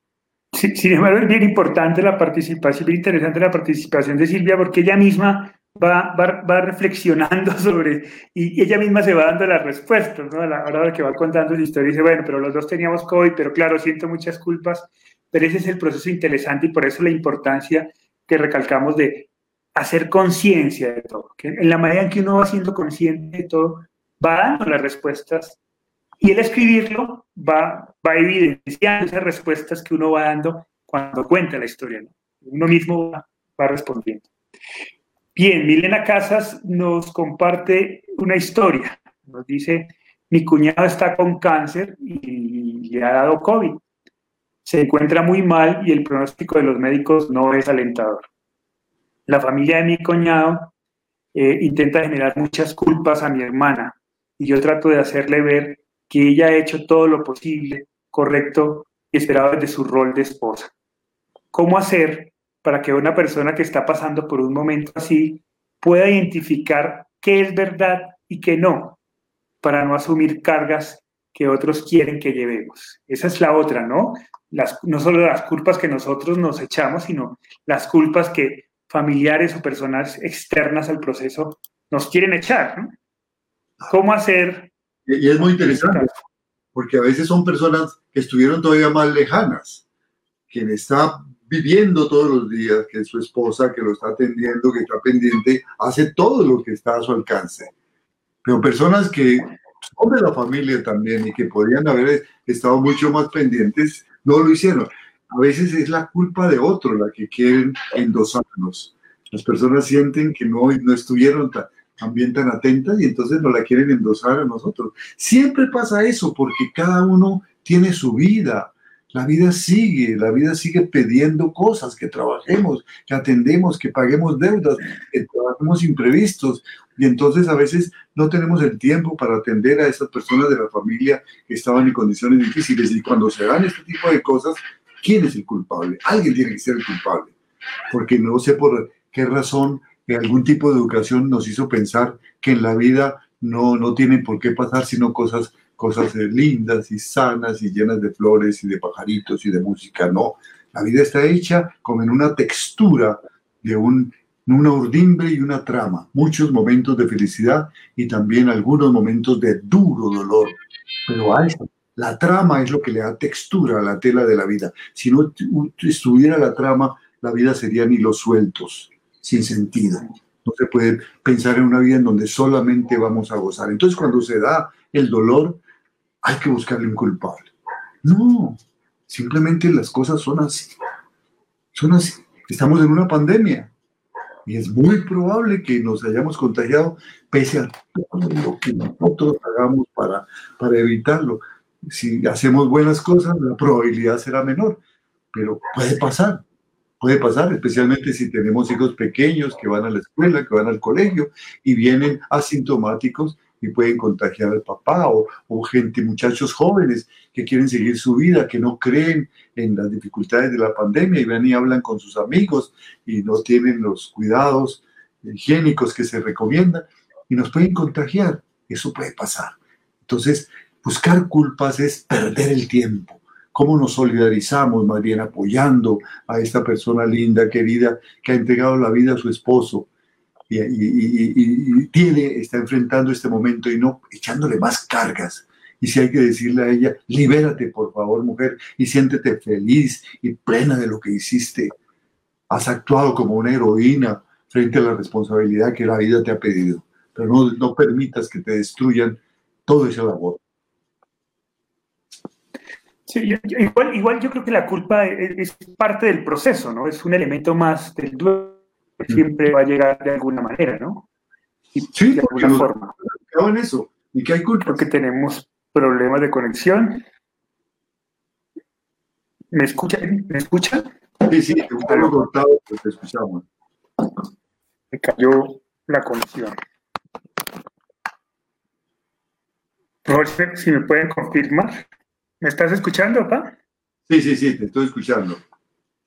Sí, sin embargo, es bien importante la participación, bien interesante la participación de Silvia porque ella misma va, va, reflexionando sobre, y ella misma se va dando las respuestas, ¿no? A la hora que va contando su historia, dice, bueno, pero los dos teníamos COVID, pero claro, siento muchas culpas, pero ese es el proceso interesante y por eso la importancia que recalcamos de hacer conciencia de todo. Que en la medida en que uno va siendo consciente de todo, va dando las respuestas y el escribirlo va, va evidenciando esas respuestas que uno va dando cuando cuenta la historia. ¿no? Uno mismo va, va respondiendo. Bien, Milena Casas nos comparte una historia. Nos dice, mi cuñado está con cáncer y le ha dado COVID. Se encuentra muy mal y el pronóstico de los médicos no es alentador. La familia de mi cuñado eh, intenta generar muchas culpas a mi hermana y yo trato de hacerle ver que ella ha hecho todo lo posible, correcto y esperado desde su rol de esposa. ¿Cómo hacer para que una persona que está pasando por un momento así pueda identificar qué es verdad y qué no, para no asumir cargas que otros quieren que llevemos. Esa es la otra, ¿no? Las, no solo las culpas que nosotros nos echamos, sino las culpas que familiares o personas externas al proceso nos quieren echar. ¿no? ¿Cómo hacer? Y es muy interesante, porque a veces son personas que estuvieron todavía más lejanas. Quien está viviendo todos los días, que su esposa, que lo está atendiendo, que está pendiente, hace todo lo que está a su alcance. Pero personas que son de la familia también y que podrían haber estado mucho más pendientes, no lo hicieron. A veces es la culpa de otro la que quieren endosarnos. Las personas sienten que no, no estuvieron tan, también tan atentas y entonces no la quieren endosar a nosotros. Siempre pasa eso porque cada uno tiene su vida, la vida sigue, la vida sigue pidiendo cosas, que trabajemos, que atendemos, que paguemos deudas, que trabajemos imprevistos. Y entonces a veces no tenemos el tiempo para atender a esas personas de la familia que estaban en condiciones difíciles. Y cuando se dan este tipo de cosas, ¿quién es el culpable? Alguien tiene que ser el culpable. Porque no sé por qué razón algún tipo de educación nos hizo pensar que en la vida no, no tienen por qué pasar sino cosas cosas lindas y sanas y llenas de flores y de pajaritos y de música. No, la vida está hecha como en una textura de un, una urdimbre y una trama. Muchos momentos de felicidad y también algunos momentos de duro dolor. Pero a eso, la trama es lo que le da textura a la tela de la vida. Si no estuviera la trama, la vida serían hilos sueltos, sin sentido. No se puede pensar en una vida en donde solamente vamos a gozar. Entonces, cuando se da el dolor, hay que buscarle un culpable. No, simplemente las cosas son así. Son así. Estamos en una pandemia y es muy probable que nos hayamos contagiado pese a todo lo que nosotros hagamos para, para evitarlo. Si hacemos buenas cosas, la probabilidad será menor, pero puede pasar. Puede pasar, especialmente si tenemos hijos pequeños que van a la escuela, que van al colegio y vienen asintomáticos y pueden contagiar al papá o, o, gente, muchachos jóvenes que quieren seguir su vida, que no creen en las dificultades de la pandemia y van y hablan con sus amigos y no tienen los cuidados higiénicos que se recomiendan y nos pueden contagiar. Eso puede pasar. Entonces, buscar culpas es perder el tiempo. ¿Cómo nos solidarizamos más bien apoyando a esta persona linda, querida, que ha entregado la vida a su esposo? Y, tiene, está enfrentando este momento y no echándole más cargas. Y si hay que decirle a ella, libérate por favor mujer y siéntete feliz y plena de lo que hiciste. Has actuado como una heroína frente a la responsabilidad que la vida te ha pedido. Pero no, no permitas que te destruyan todo ese labor. Sí, igual, igual yo creo que la culpa es, es parte del proceso, ¿no? Es un elemento más del duelo siempre va a llegar de alguna manera, ¿no? sí, de alguna forma. en eso. ¿Y qué hay culpa? Porque tenemos problemas de conexión. ¿Me escucha? ¿Me escucha? Sí, sí, te cortado, pues te escuchamos. Me cayó la conexión. Favor, si me pueden confirmar. ¿Me estás escuchando, pa? Sí, sí, sí, te estoy escuchando.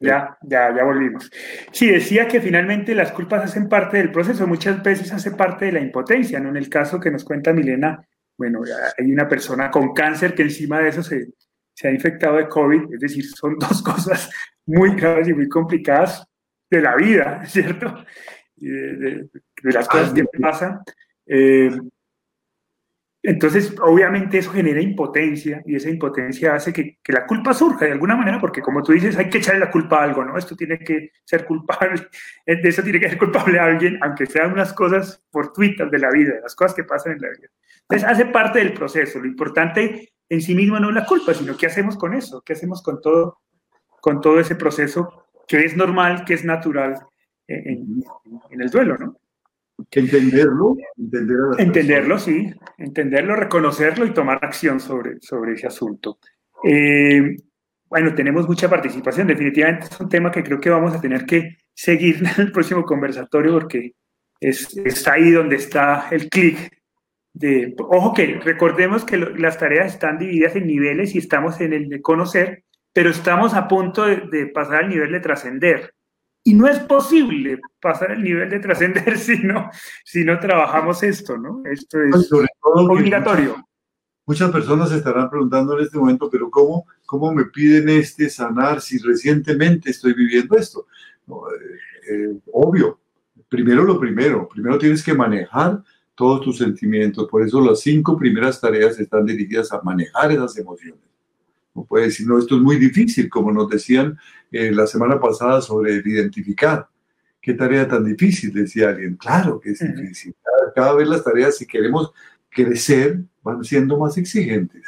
Ya, ya, ya volvimos. Sí, decía que finalmente las culpas hacen parte del proceso, muchas veces hace parte de la impotencia, ¿no? En el caso que nos cuenta Milena, bueno, hay una persona con cáncer que encima de eso se, se ha infectado de COVID, es decir, son dos cosas muy graves y muy complicadas de la vida, ¿cierto? De, de, las cosas que pasan. Eh, entonces, obviamente eso genera impotencia y esa impotencia hace que, la culpa surja de alguna manera, porque como tú dices, hay que echarle la culpa a algo, ¿no? Esto tiene que ser culpable, de eso tiene que ser culpable a alguien, aunque sean unas cosas fortuitas de la vida, las cosas que pasan en la vida. Entonces, hace parte del proceso. Lo importante en sí mismo no es la culpa, sino qué hacemos con eso, qué hacemos con todo, con todo ese proceso que es normal, que es natural en el duelo, ¿no? Que entenderlo, entenderlo, sí, entenderlo, reconocerlo y tomar acción sobre, sobre ese asunto. Eh, bueno, tenemos mucha participación, definitivamente es un tema que creo que vamos a tener que seguir en el próximo conversatorio porque es, está ahí donde está el clic. De, ojo que recordemos que las tareas están divididas en niveles y estamos en el de conocer, pero estamos a punto de, de pasar al nivel de trascender. Y no es posible pasar el nivel de trascender si no, si no trabajamos esto, ¿no? Esto es obligatorio. Muchas, personas estarán preguntando en este momento, pero ¿cómo, ¿cómo me piden este sanar si recientemente estoy viviendo esto? Eh, eh, obvio, primero lo primero, primero tienes que manejar todos tus sentimientos, por eso las cinco primeras tareas están dirigidas a manejar esas emociones. No puede decir, no, esto es muy difícil, como nos decían eh, la semana pasada sobre identificar. ¿Qué tarea tan difícil? Decía alguien. Claro que es difícil. Cada, vez las tareas, si queremos crecer, van siendo más exigentes.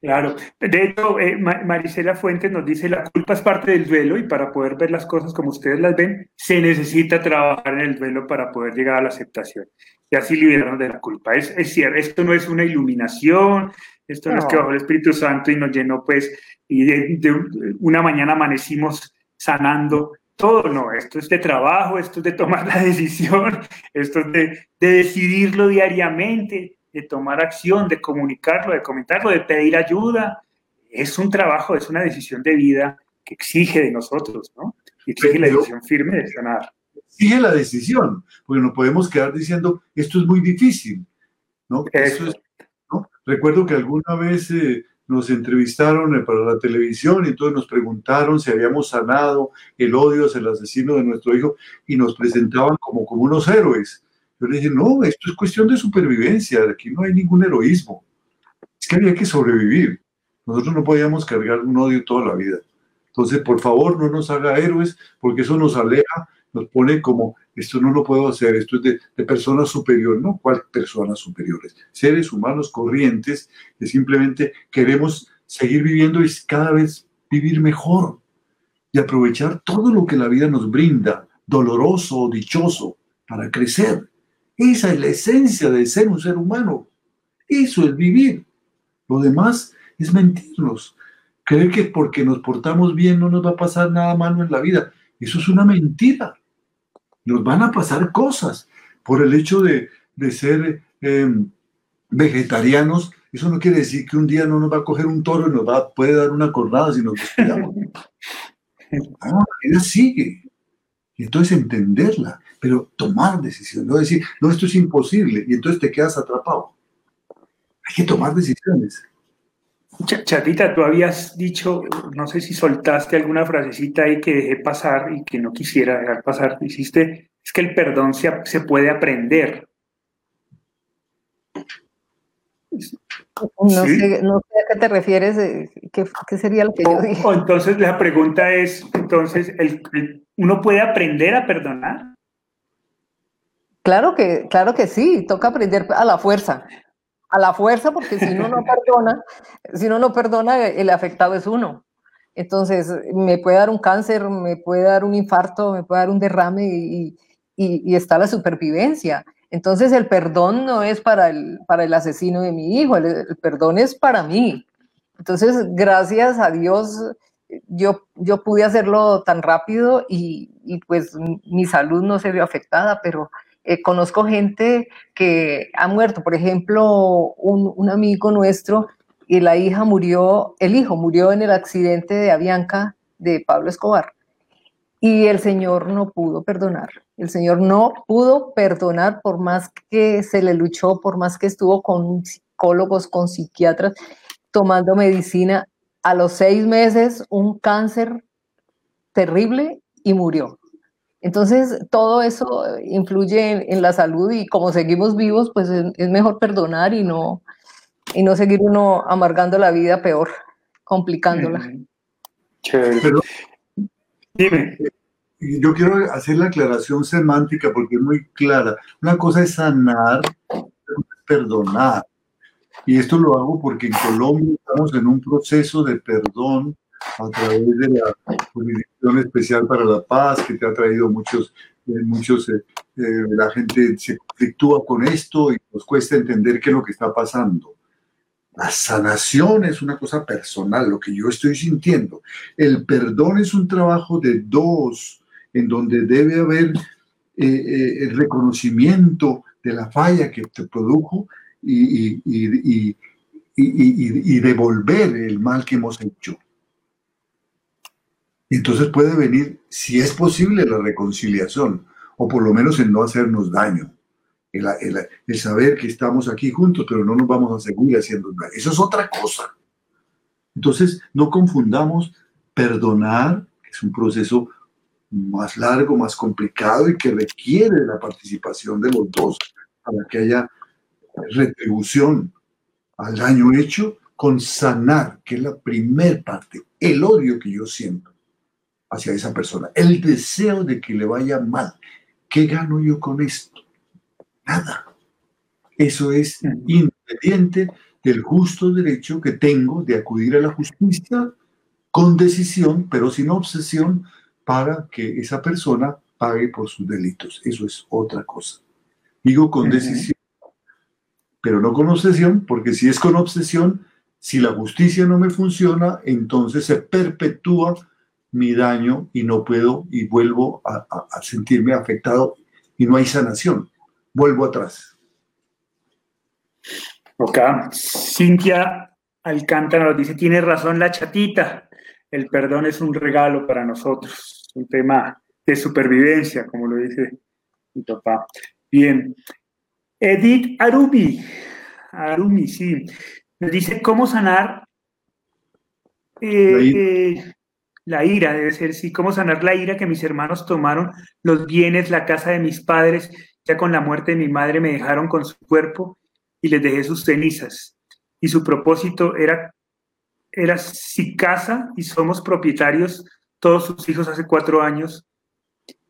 Claro. De hecho, eh, Marisela Fuentes nos dice, la culpa es parte del duelo y para poder ver las cosas como ustedes las ven, se necesita trabajar en el duelo para poder llegar a la aceptación y así liberarnos de la culpa. Es, es cierto, esto no es una iluminación, esto no, es que bajó el Espíritu Santo y nos llenó, pues, y de, una mañana amanecimos sanando. Todo no, esto es de trabajo, esto es de tomar la decisión, esto es de, de decidirlo diariamente, de tomar acción, de comunicarlo, de comentarlo, de pedir ayuda. Es un trabajo, es una decisión de vida que exige de nosotros, ¿no? Y exige la decisión firme de sanar. Exige la decisión, porque no podemos quedar diciendo, esto es muy difícil, ¿no? Eso, es Recuerdo que alguna vez eh, nos entrevistaron eh, para la televisión y entonces nos preguntaron si habíamos sanado el odio hacia el asesino de nuestro hijo y nos presentaban como, como unos héroes. Yo le dije, no, esto es cuestión de supervivencia, aquí no hay ningún heroísmo. Es que había que sobrevivir. Nosotros no podíamos cargar un odio toda la vida. Entonces, por favor, no nos haga héroes porque eso nos aleja nos pone como, esto no lo puedo hacer, esto es de, de personas superiores, ¿no? ¿Cuál personas superiores? Seres humanos corrientes que simplemente queremos seguir viviendo y cada vez vivir mejor y aprovechar todo lo que la vida nos brinda, doloroso o dichoso, para crecer. Esa es la esencia de ser un ser humano. Eso es vivir. Lo demás es mentirnos. Creer que porque nos portamos bien no nos va a pasar nada malo en la vida. Eso es una mentira nos van a pasar cosas por el hecho de, ser em, vegetarianos. Eso no quiere decir que un día no nos va a coger un toro y nos va, puede dar una cornada si nos descuidamos. No, la sigue. Y entonces entenderla, pero tomar decisiones, no decir, no, esto es imposible, y entonces te quedas atrapado. Hay que tomar decisiones. Chatita, tú habías dicho, no sé si soltaste alguna frasecita ahí que dejé pasar y que no quisiera dejar pasar. Hiciste, es que el perdón se, se puede aprender. No, sé, no, sé, a qué te refieres, ¿qué, qué sería lo que yo dije? entonces la pregunta es, entonces, ¿uno puede aprender a perdonar? Claro que, claro que sí, toca aprender a la fuerza a la fuerza, porque si uno no perdona, si uno no perdona, el afectado es uno. Entonces, me puede dar un cáncer, me puede dar un infarto, me puede dar un derrame y, y, está la supervivencia. Entonces el perdón no es para el, para el asesino de mi hijo, el, perdón es para mí. Entonces, gracias a Dios, yo, yo pude hacerlo tan rápido y, y pues mi salud no se vio afectada, pero eh, conozco gente que ha muerto. Por ejemplo, un, un, amigo nuestro y la hija murió, el hijo murió en el accidente de Avianca de Pablo Escobar. Y el Señor no pudo perdonar. El Señor no pudo perdonar por más que se le luchó, por más que estuvo con psicólogos, con psiquiatras, tomando medicina. A los seis meses, un cáncer terrible y murió. Entonces, todo eso influye en, la salud y como seguimos vivos, pues es, mejor perdonar y no, y no seguir uno amargando la vida peor, complicándola. Pero, dime. Yo quiero hacer la aclaración semántica porque es muy clara. Una cosa es sanar, perdonar. Y esto lo hago porque en Colombia estamos en un proceso de perdón a través de la Jurisdicción Especial para la Paz, que te ha traído muchos, eh, muchos eh, eh, la gente se conflictúa con esto y nos cuesta entender qué es lo que está pasando. La sanación es una cosa personal, lo que yo estoy sintiendo. El perdón es un trabajo de dos, en donde debe haber el reconocimiento de la falla que te produjo y, y, y, y, devolver el mal que hemos hecho. Entonces puede venir, si es posible, la reconciliación, o por lo menos el no hacernos daño. El, saber que estamos aquí juntos, pero no nos vamos a seguir haciendo daño. Eso es otra cosa. Entonces, no confundamos perdonar, que es un proceso más largo, más complicado y que requiere la participación de los dos para que haya retribución al daño hecho, con sanar, que es la primer parte, el odio que yo siento hacia esa persona, el deseo de que le vaya mal. ¿Qué gano yo con esto? Nada. Eso es independiente del justo derecho que tengo de acudir a la justicia con decisión, pero sin obsesión, para que esa persona pague por sus delitos. Eso es otra cosa. Digo con decisión, pero no con obsesión, porque si es con obsesión, si la justicia no me funciona, entonces se perpetúa mi daño y no puedo y vuelvo a, sentirme afectado y no hay sanación. Vuelvo atrás. Ok. Cintia Alcántara nos dice, tiene razón la chatita, el perdón es un regalo para nosotros, un tema de supervivencia, como lo dice mi papá. Bien. Edith Arumi, Arumi, sí, nos dice cómo sanar eh, la ira debe ser, sí, cómo sanar la ira que mis hermanos tomaron los bienes, la casa de mis padres, ya con la muerte de mi madre me dejaron con su cuerpo y les dejé sus cenizas. Y su propósito era, era si casa y somos propietarios, todos sus hijos hace cuatro años,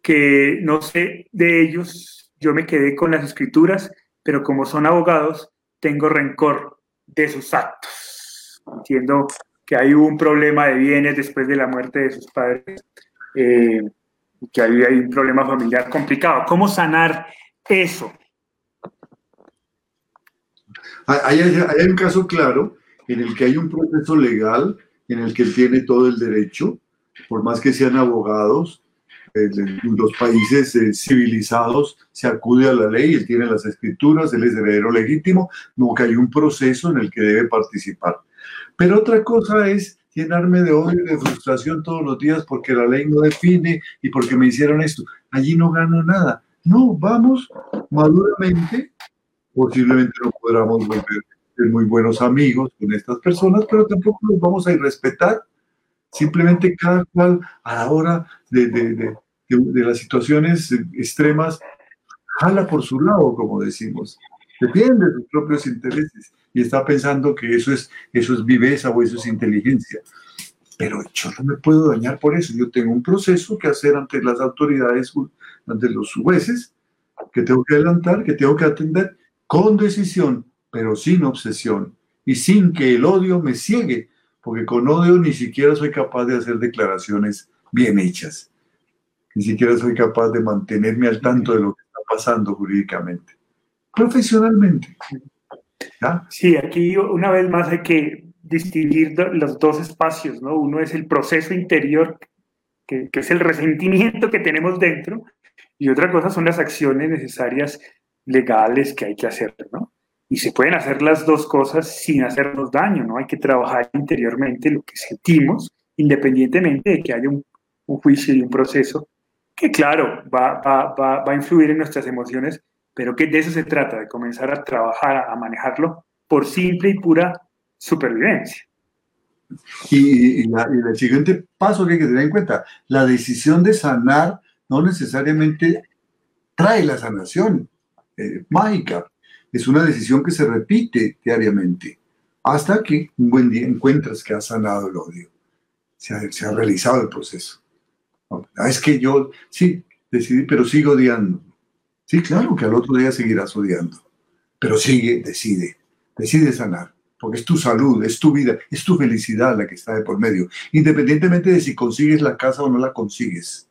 que no sé de ellos, yo me quedé con las escrituras, pero como son abogados, tengo rencor de sus actos. Entiendo que hay un problema de bienes después de la muerte de sus padres, eh, que hay, un problema familiar complicado. ¿Cómo sanar eso? Hay, hay, un caso claro en el que hay un proceso legal en el que él tiene todo el derecho, por más que sean abogados, en los países eh, civilizados se acude a la ley, él tiene las escrituras, él es heredero legítimo, no que hay un proceso en el que debe participar. Pero otra cosa es llenarme de odio y de frustración todos los días porque la ley no define y porque me hicieron esto. Allí no gano nada. No, vamos maduramente. Posiblemente no podamos volver ser muy buenos amigos con estas personas, pero tampoco los vamos a irrespetar. Simplemente cada cual a la hora de, de, de, de las situaciones extremas jala por su lado, como decimos. Defiende de sus propios intereses y está pensando que eso es, eso es viveza o eso es inteligencia. Pero yo no me puedo dañar por eso. Yo tengo un proceso que hacer ante las autoridades, ante los jueces, que tengo que adelantar, que tengo que atender con decisión, pero sin obsesión y sin que el odio me ciegue, porque con odio ni siquiera soy capaz de hacer declaraciones bien hechas. ni siquiera soy capaz de mantenerme al tanto de lo que está pasando jurídicamente. Profesionalmente. Sí, aquí una vez más hay que distinguir los dos espacios, ¿no? Uno es el proceso interior, que, es el resentimiento que tenemos dentro, y otra cosa son las acciones necesarias legales que hay que hacer, ¿no? Y se pueden hacer las dos cosas sin hacernos daño, ¿no? Hay que trabajar interiormente lo que sentimos, independientemente de que haya un, juicio y un proceso que, claro, va, va, va, va, a influir en nuestras emociones, pero que de eso se trata, de comenzar a trabajar, a manejarlo por simple y pura supervivencia. Y, el siguiente paso que hay que tener en cuenta, la decisión de sanar no necesariamente trae la sanación eh, mágica. Es una decisión que se repite diariamente hasta que un buen día encuentras que has sanado el odio. Se ha, realizado el proceso. Ah, es que yo, sí, decidí, pero sigo odiando. Sí, claro que al otro día seguirás odiando. Pero sigue, decide, decide sanar. Porque es tu salud, es tu vida, es tu felicidad la que está de por medio. Independientemente de si consigues la casa o no la consigues.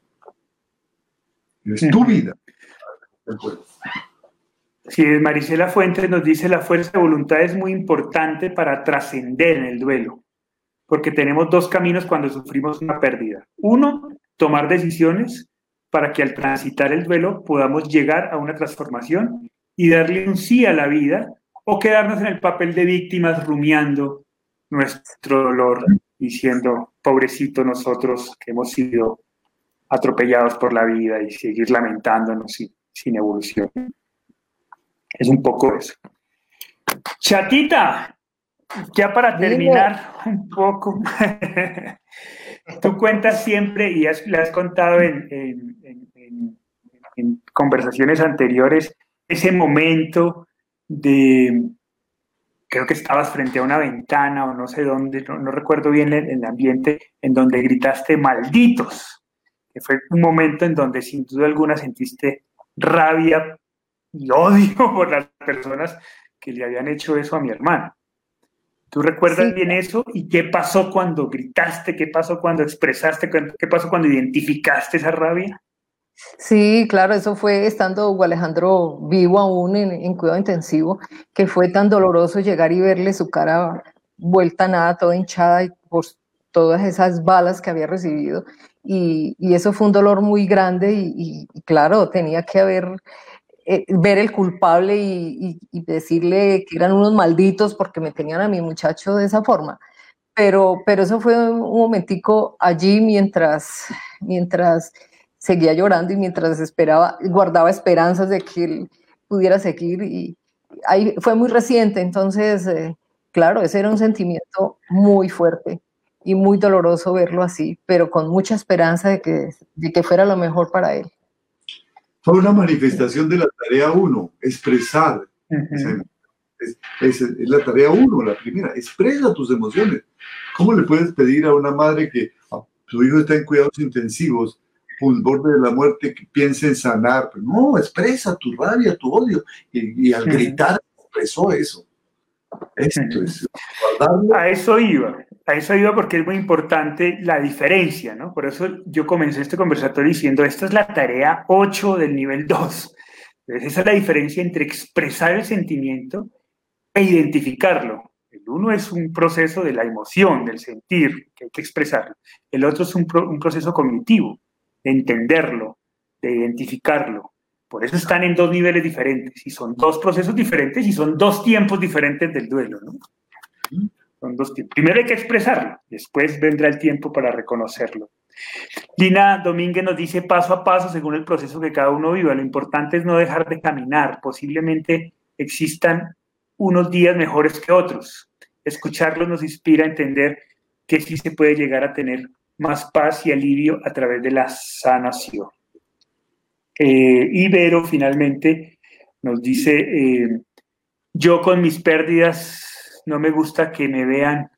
Es tu vida. Sí, Marisela Fuentes nos dice la fuerza de voluntad es muy importante para trascender en el duelo, porque tenemos dos caminos cuando sufrimos una pérdida. Uno, tomar decisiones para que al transitar el duelo podamos llegar a una transformación y darle un sí a la vida o quedarnos en el papel de víctimas rumiando nuestro dolor, diciendo, pobrecito nosotros que hemos sido atropellados por la vida y seguir lamentándonos sin, sin evolución. Es un poco eso. Chatita, ya para terminar un poco, tú cuentas siempre y le has contado en, conversaciones anteriores ese momento de, creo que estabas frente a una ventana o no sé dónde, no, recuerdo bien el, el, ambiente, en donde gritaste malditos, que fue un momento en donde sin duda alguna sentiste rabia y odio por las personas que le habían hecho eso a mi hermano. ¿Tú recuerdas bien eso? ¿Y qué pasó cuando gritaste? ¿Qué pasó cuando expresaste? ¿Qué pasó cuando identificaste esa rabia? Sí, claro, eso fue estando Hugo Alejandro vivo aún en, cuidado intensivo, que fue tan doloroso llegar y verle su cara vuelta nada, toda hinchada por todas esas balas que había recibido. Y, eso fue un dolor muy grande y claro, tenía que haber eh, ver el culpable y, decirle que eran unos malditos porque me tenían a mi muchacho de esa forma. Pero, pero eso fue un momentico allí mientras, mientras seguía llorando y mientras esperaba, guardaba esperanzas de que él pudiera seguir. Y ahí fue muy reciente, entonces, eh, claro, ese era un sentimiento muy fuerte y muy doloroso verlo así, pero con mucha esperanza de que, de que fuera lo mejor para él. Fue una manifestación de la tarea uno, expresar. es, la tarea uno, la primera, expresa tus emociones. ¿Cómo le puedes pedir a una madre que su hijo está en cuidados intensivos, un borde de la muerte, que piense en sanar? no, expresa tu rabia, tu odio. Y, al gritar, expresó eso. Esto es A eso iba a eso iba porque es muy importante la diferencia, ¿no? Por eso yo comencé este conversatorio diciendo, esta es la tarea 8 del nivel 2. Entonces, esa es la diferencia entre expresar el sentimiento e identificarlo. El uno es un proceso de la emoción, del sentir, que hay que expresarlo. El otro es un, un proceso cognitivo, de entenderlo, de identificarlo. Por eso están en dos niveles diferentes y son dos procesos diferentes y son dos tiempos diferentes del duelo, ¿no? Primero hay que expresarlo, después vendrá el tiempo para reconocerlo. Lina Domínguez nos dice paso a paso según el proceso que cada uno viva. Lo importante es no dejar de caminar. Posiblemente existan unos días mejores que otros. Escucharlos nos inspira a entender que sí se puede llegar a tener más paz y alivio a través de la sanación. Eh, Ibero finalmente nos dice, eh, yo con mis pérdidas no me gusta que me vean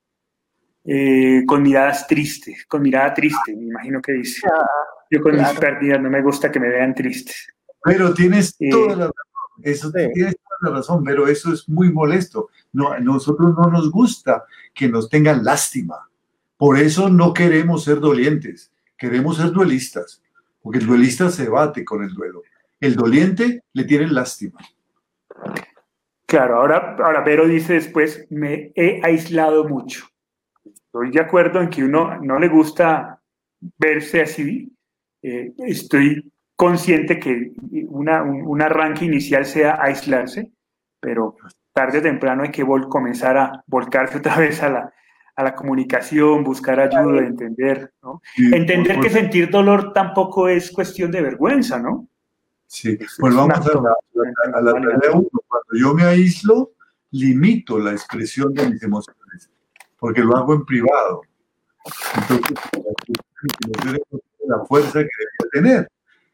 eh, con miradas tristes, con mirada triste, me imagino que dice. Ah, Yo con mis pérdidas no me gusta que me vean tristes. Pero tienes eh, toda la razón, eso tienes toda la razón, pero eso es muy molesto. No, a nosotros no nos gusta que nos tengan lástima. Por eso no queremos ser dolientes, queremos ser duelistas. porque el duelista se bate con el duelo. El doliente le tiene lástima. Claro, ahora, ahora dice después, me he aislado mucho. Estoy de acuerdo en que uno no le gusta verse así. Eh, estoy consciente que una, un, arranque inicial sea aislarse, pero tarde o temprano hay que comenzar a volcarse otra vez a la, a la comunicación, buscar ayuda, entender, ¿no? entender que sentir dolor tampoco es cuestión de vergüenza, ¿no? Sí, pues vamos a la, a la tarea uno. Cuando yo me aíslo, limito la expresión de mis emociones, porque lo hago en privado. Entonces, la fuerza que debería tener,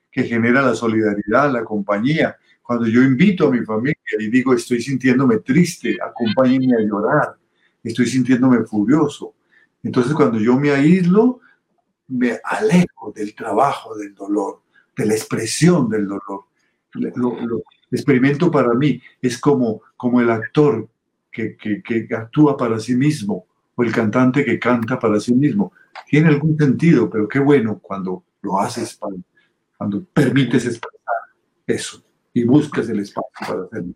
que genera la solidaridad, la compañía. Cuando yo invito a mi familia y digo, estoy sintiéndome triste, acompáñenme a llorar, estoy sintiéndome furioso. Entonces, cuando yo me aíslo, me alejo del trabajo, del dolor, de la expresión del dolor. Lo, experimento para mí es como, como el actor que, que actúa para sí mismo o el cantante que canta para sí mismo. Tiene algún sentido, pero qué bueno cuando lo haces, cuando permites expresar eso y buscas el espacio para hacerlo.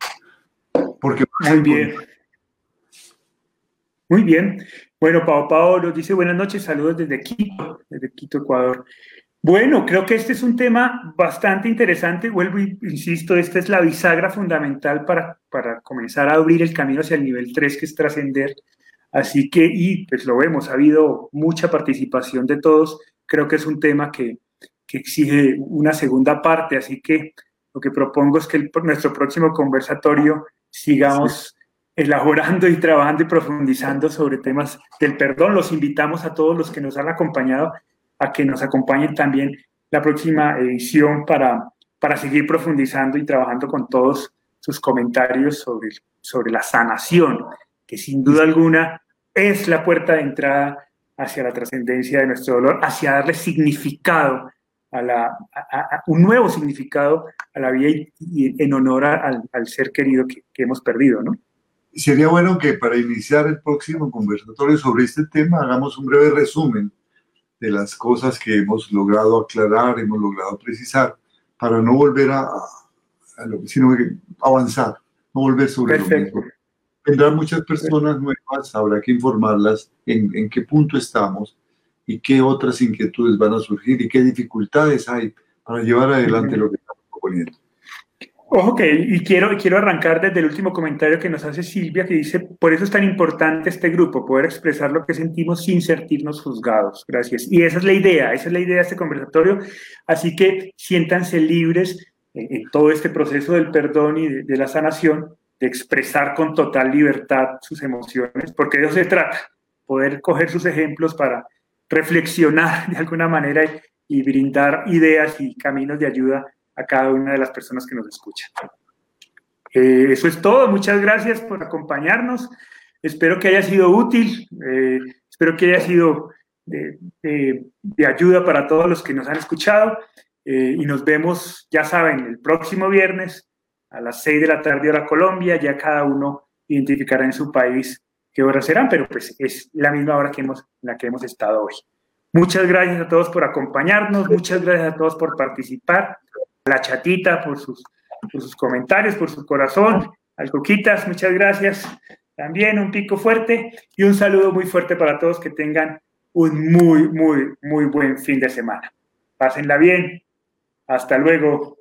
Porque muy bien. Muy bien. Bueno, Pau nos dice buenas noches, saludos desde Quito, desde Quito, Ecuador. Bueno, creo que este es un tema bastante interesante. Vuelvo insisto, esta es la bisagra fundamental para, para comenzar a abrir el camino hacia el nivel 3, que es trascender Así que, y pues lo vemos, ha habido mucha participación de todos. Creo que es un tema que, que exige una segunda parte, así que lo que propongo es que el, nuestro próximo conversatorio sigamos elaborando y trabajando y profundizando sobre temas del perdón. Los invitamos a todos los que nos han acompañado a que nos acompañen también la próxima edición para, para seguir profundizando y trabajando con todos sus comentarios sobre, sobre la sanación que sin duda alguna es la puerta de entrada hacia la trascendencia de nuestro dolor, hacia darle significado a la, un nuevo significado a la vida y, en honor al, ser querido que, hemos perdido, ¿no? Sería bueno que para iniciar el próximo conversatorio sobre este tema hagamos un breve resumen de las cosas que hemos logrado aclarar, hemos logrado precisar, para no volver a, lo que, sino avanzar, no volver sobre lo mismo. Vendrán muchas personas nuevas, habrá que informarlas en, en qué punto estamos y qué otras inquietudes van a surgir y qué dificultades hay para llevar adelante lo que estamos proponiendo. Ojo que, y quiero, quiero arrancar desde el último comentario que nos hace Silvia, que dice, por eso es tan importante este grupo, poder expresar lo que sentimos sin sentirnos juzgados. Gracias. Y esa es la idea, esa es la idea de este conversatorio. Así que siéntanse libres en, todo este proceso del perdón y de la sanación de expresar con total libertad sus emociones, porque de eso se trata, poder coger sus ejemplos para reflexionar de alguna manera y, brindar ideas y caminos de ayuda a cada una de las personas que nos escuchan. Eh, eso es todo, muchas gracias por acompañarnos, espero que haya sido útil, eh, espero que haya sido de, ayuda para todos los que nos han escuchado. Eh, y nos vemos, ya saben, el próximo viernes a las 6 de la tarde hora Colombia, ya cada uno identificará en su país qué horas serán, pero pues es la misma hora que hemos, en la que hemos estado hoy. Muchas gracias a todos por acompañarnos, muchas gracias a todos por participar, la chatita por sus, por sus comentarios, por su corazón, al Coquitas, muchas gracias. También un pico fuerte y un saludo muy fuerte para todos que tengan un muy, muy, muy buen fin de semana. Pásenla bien. Hasta luego.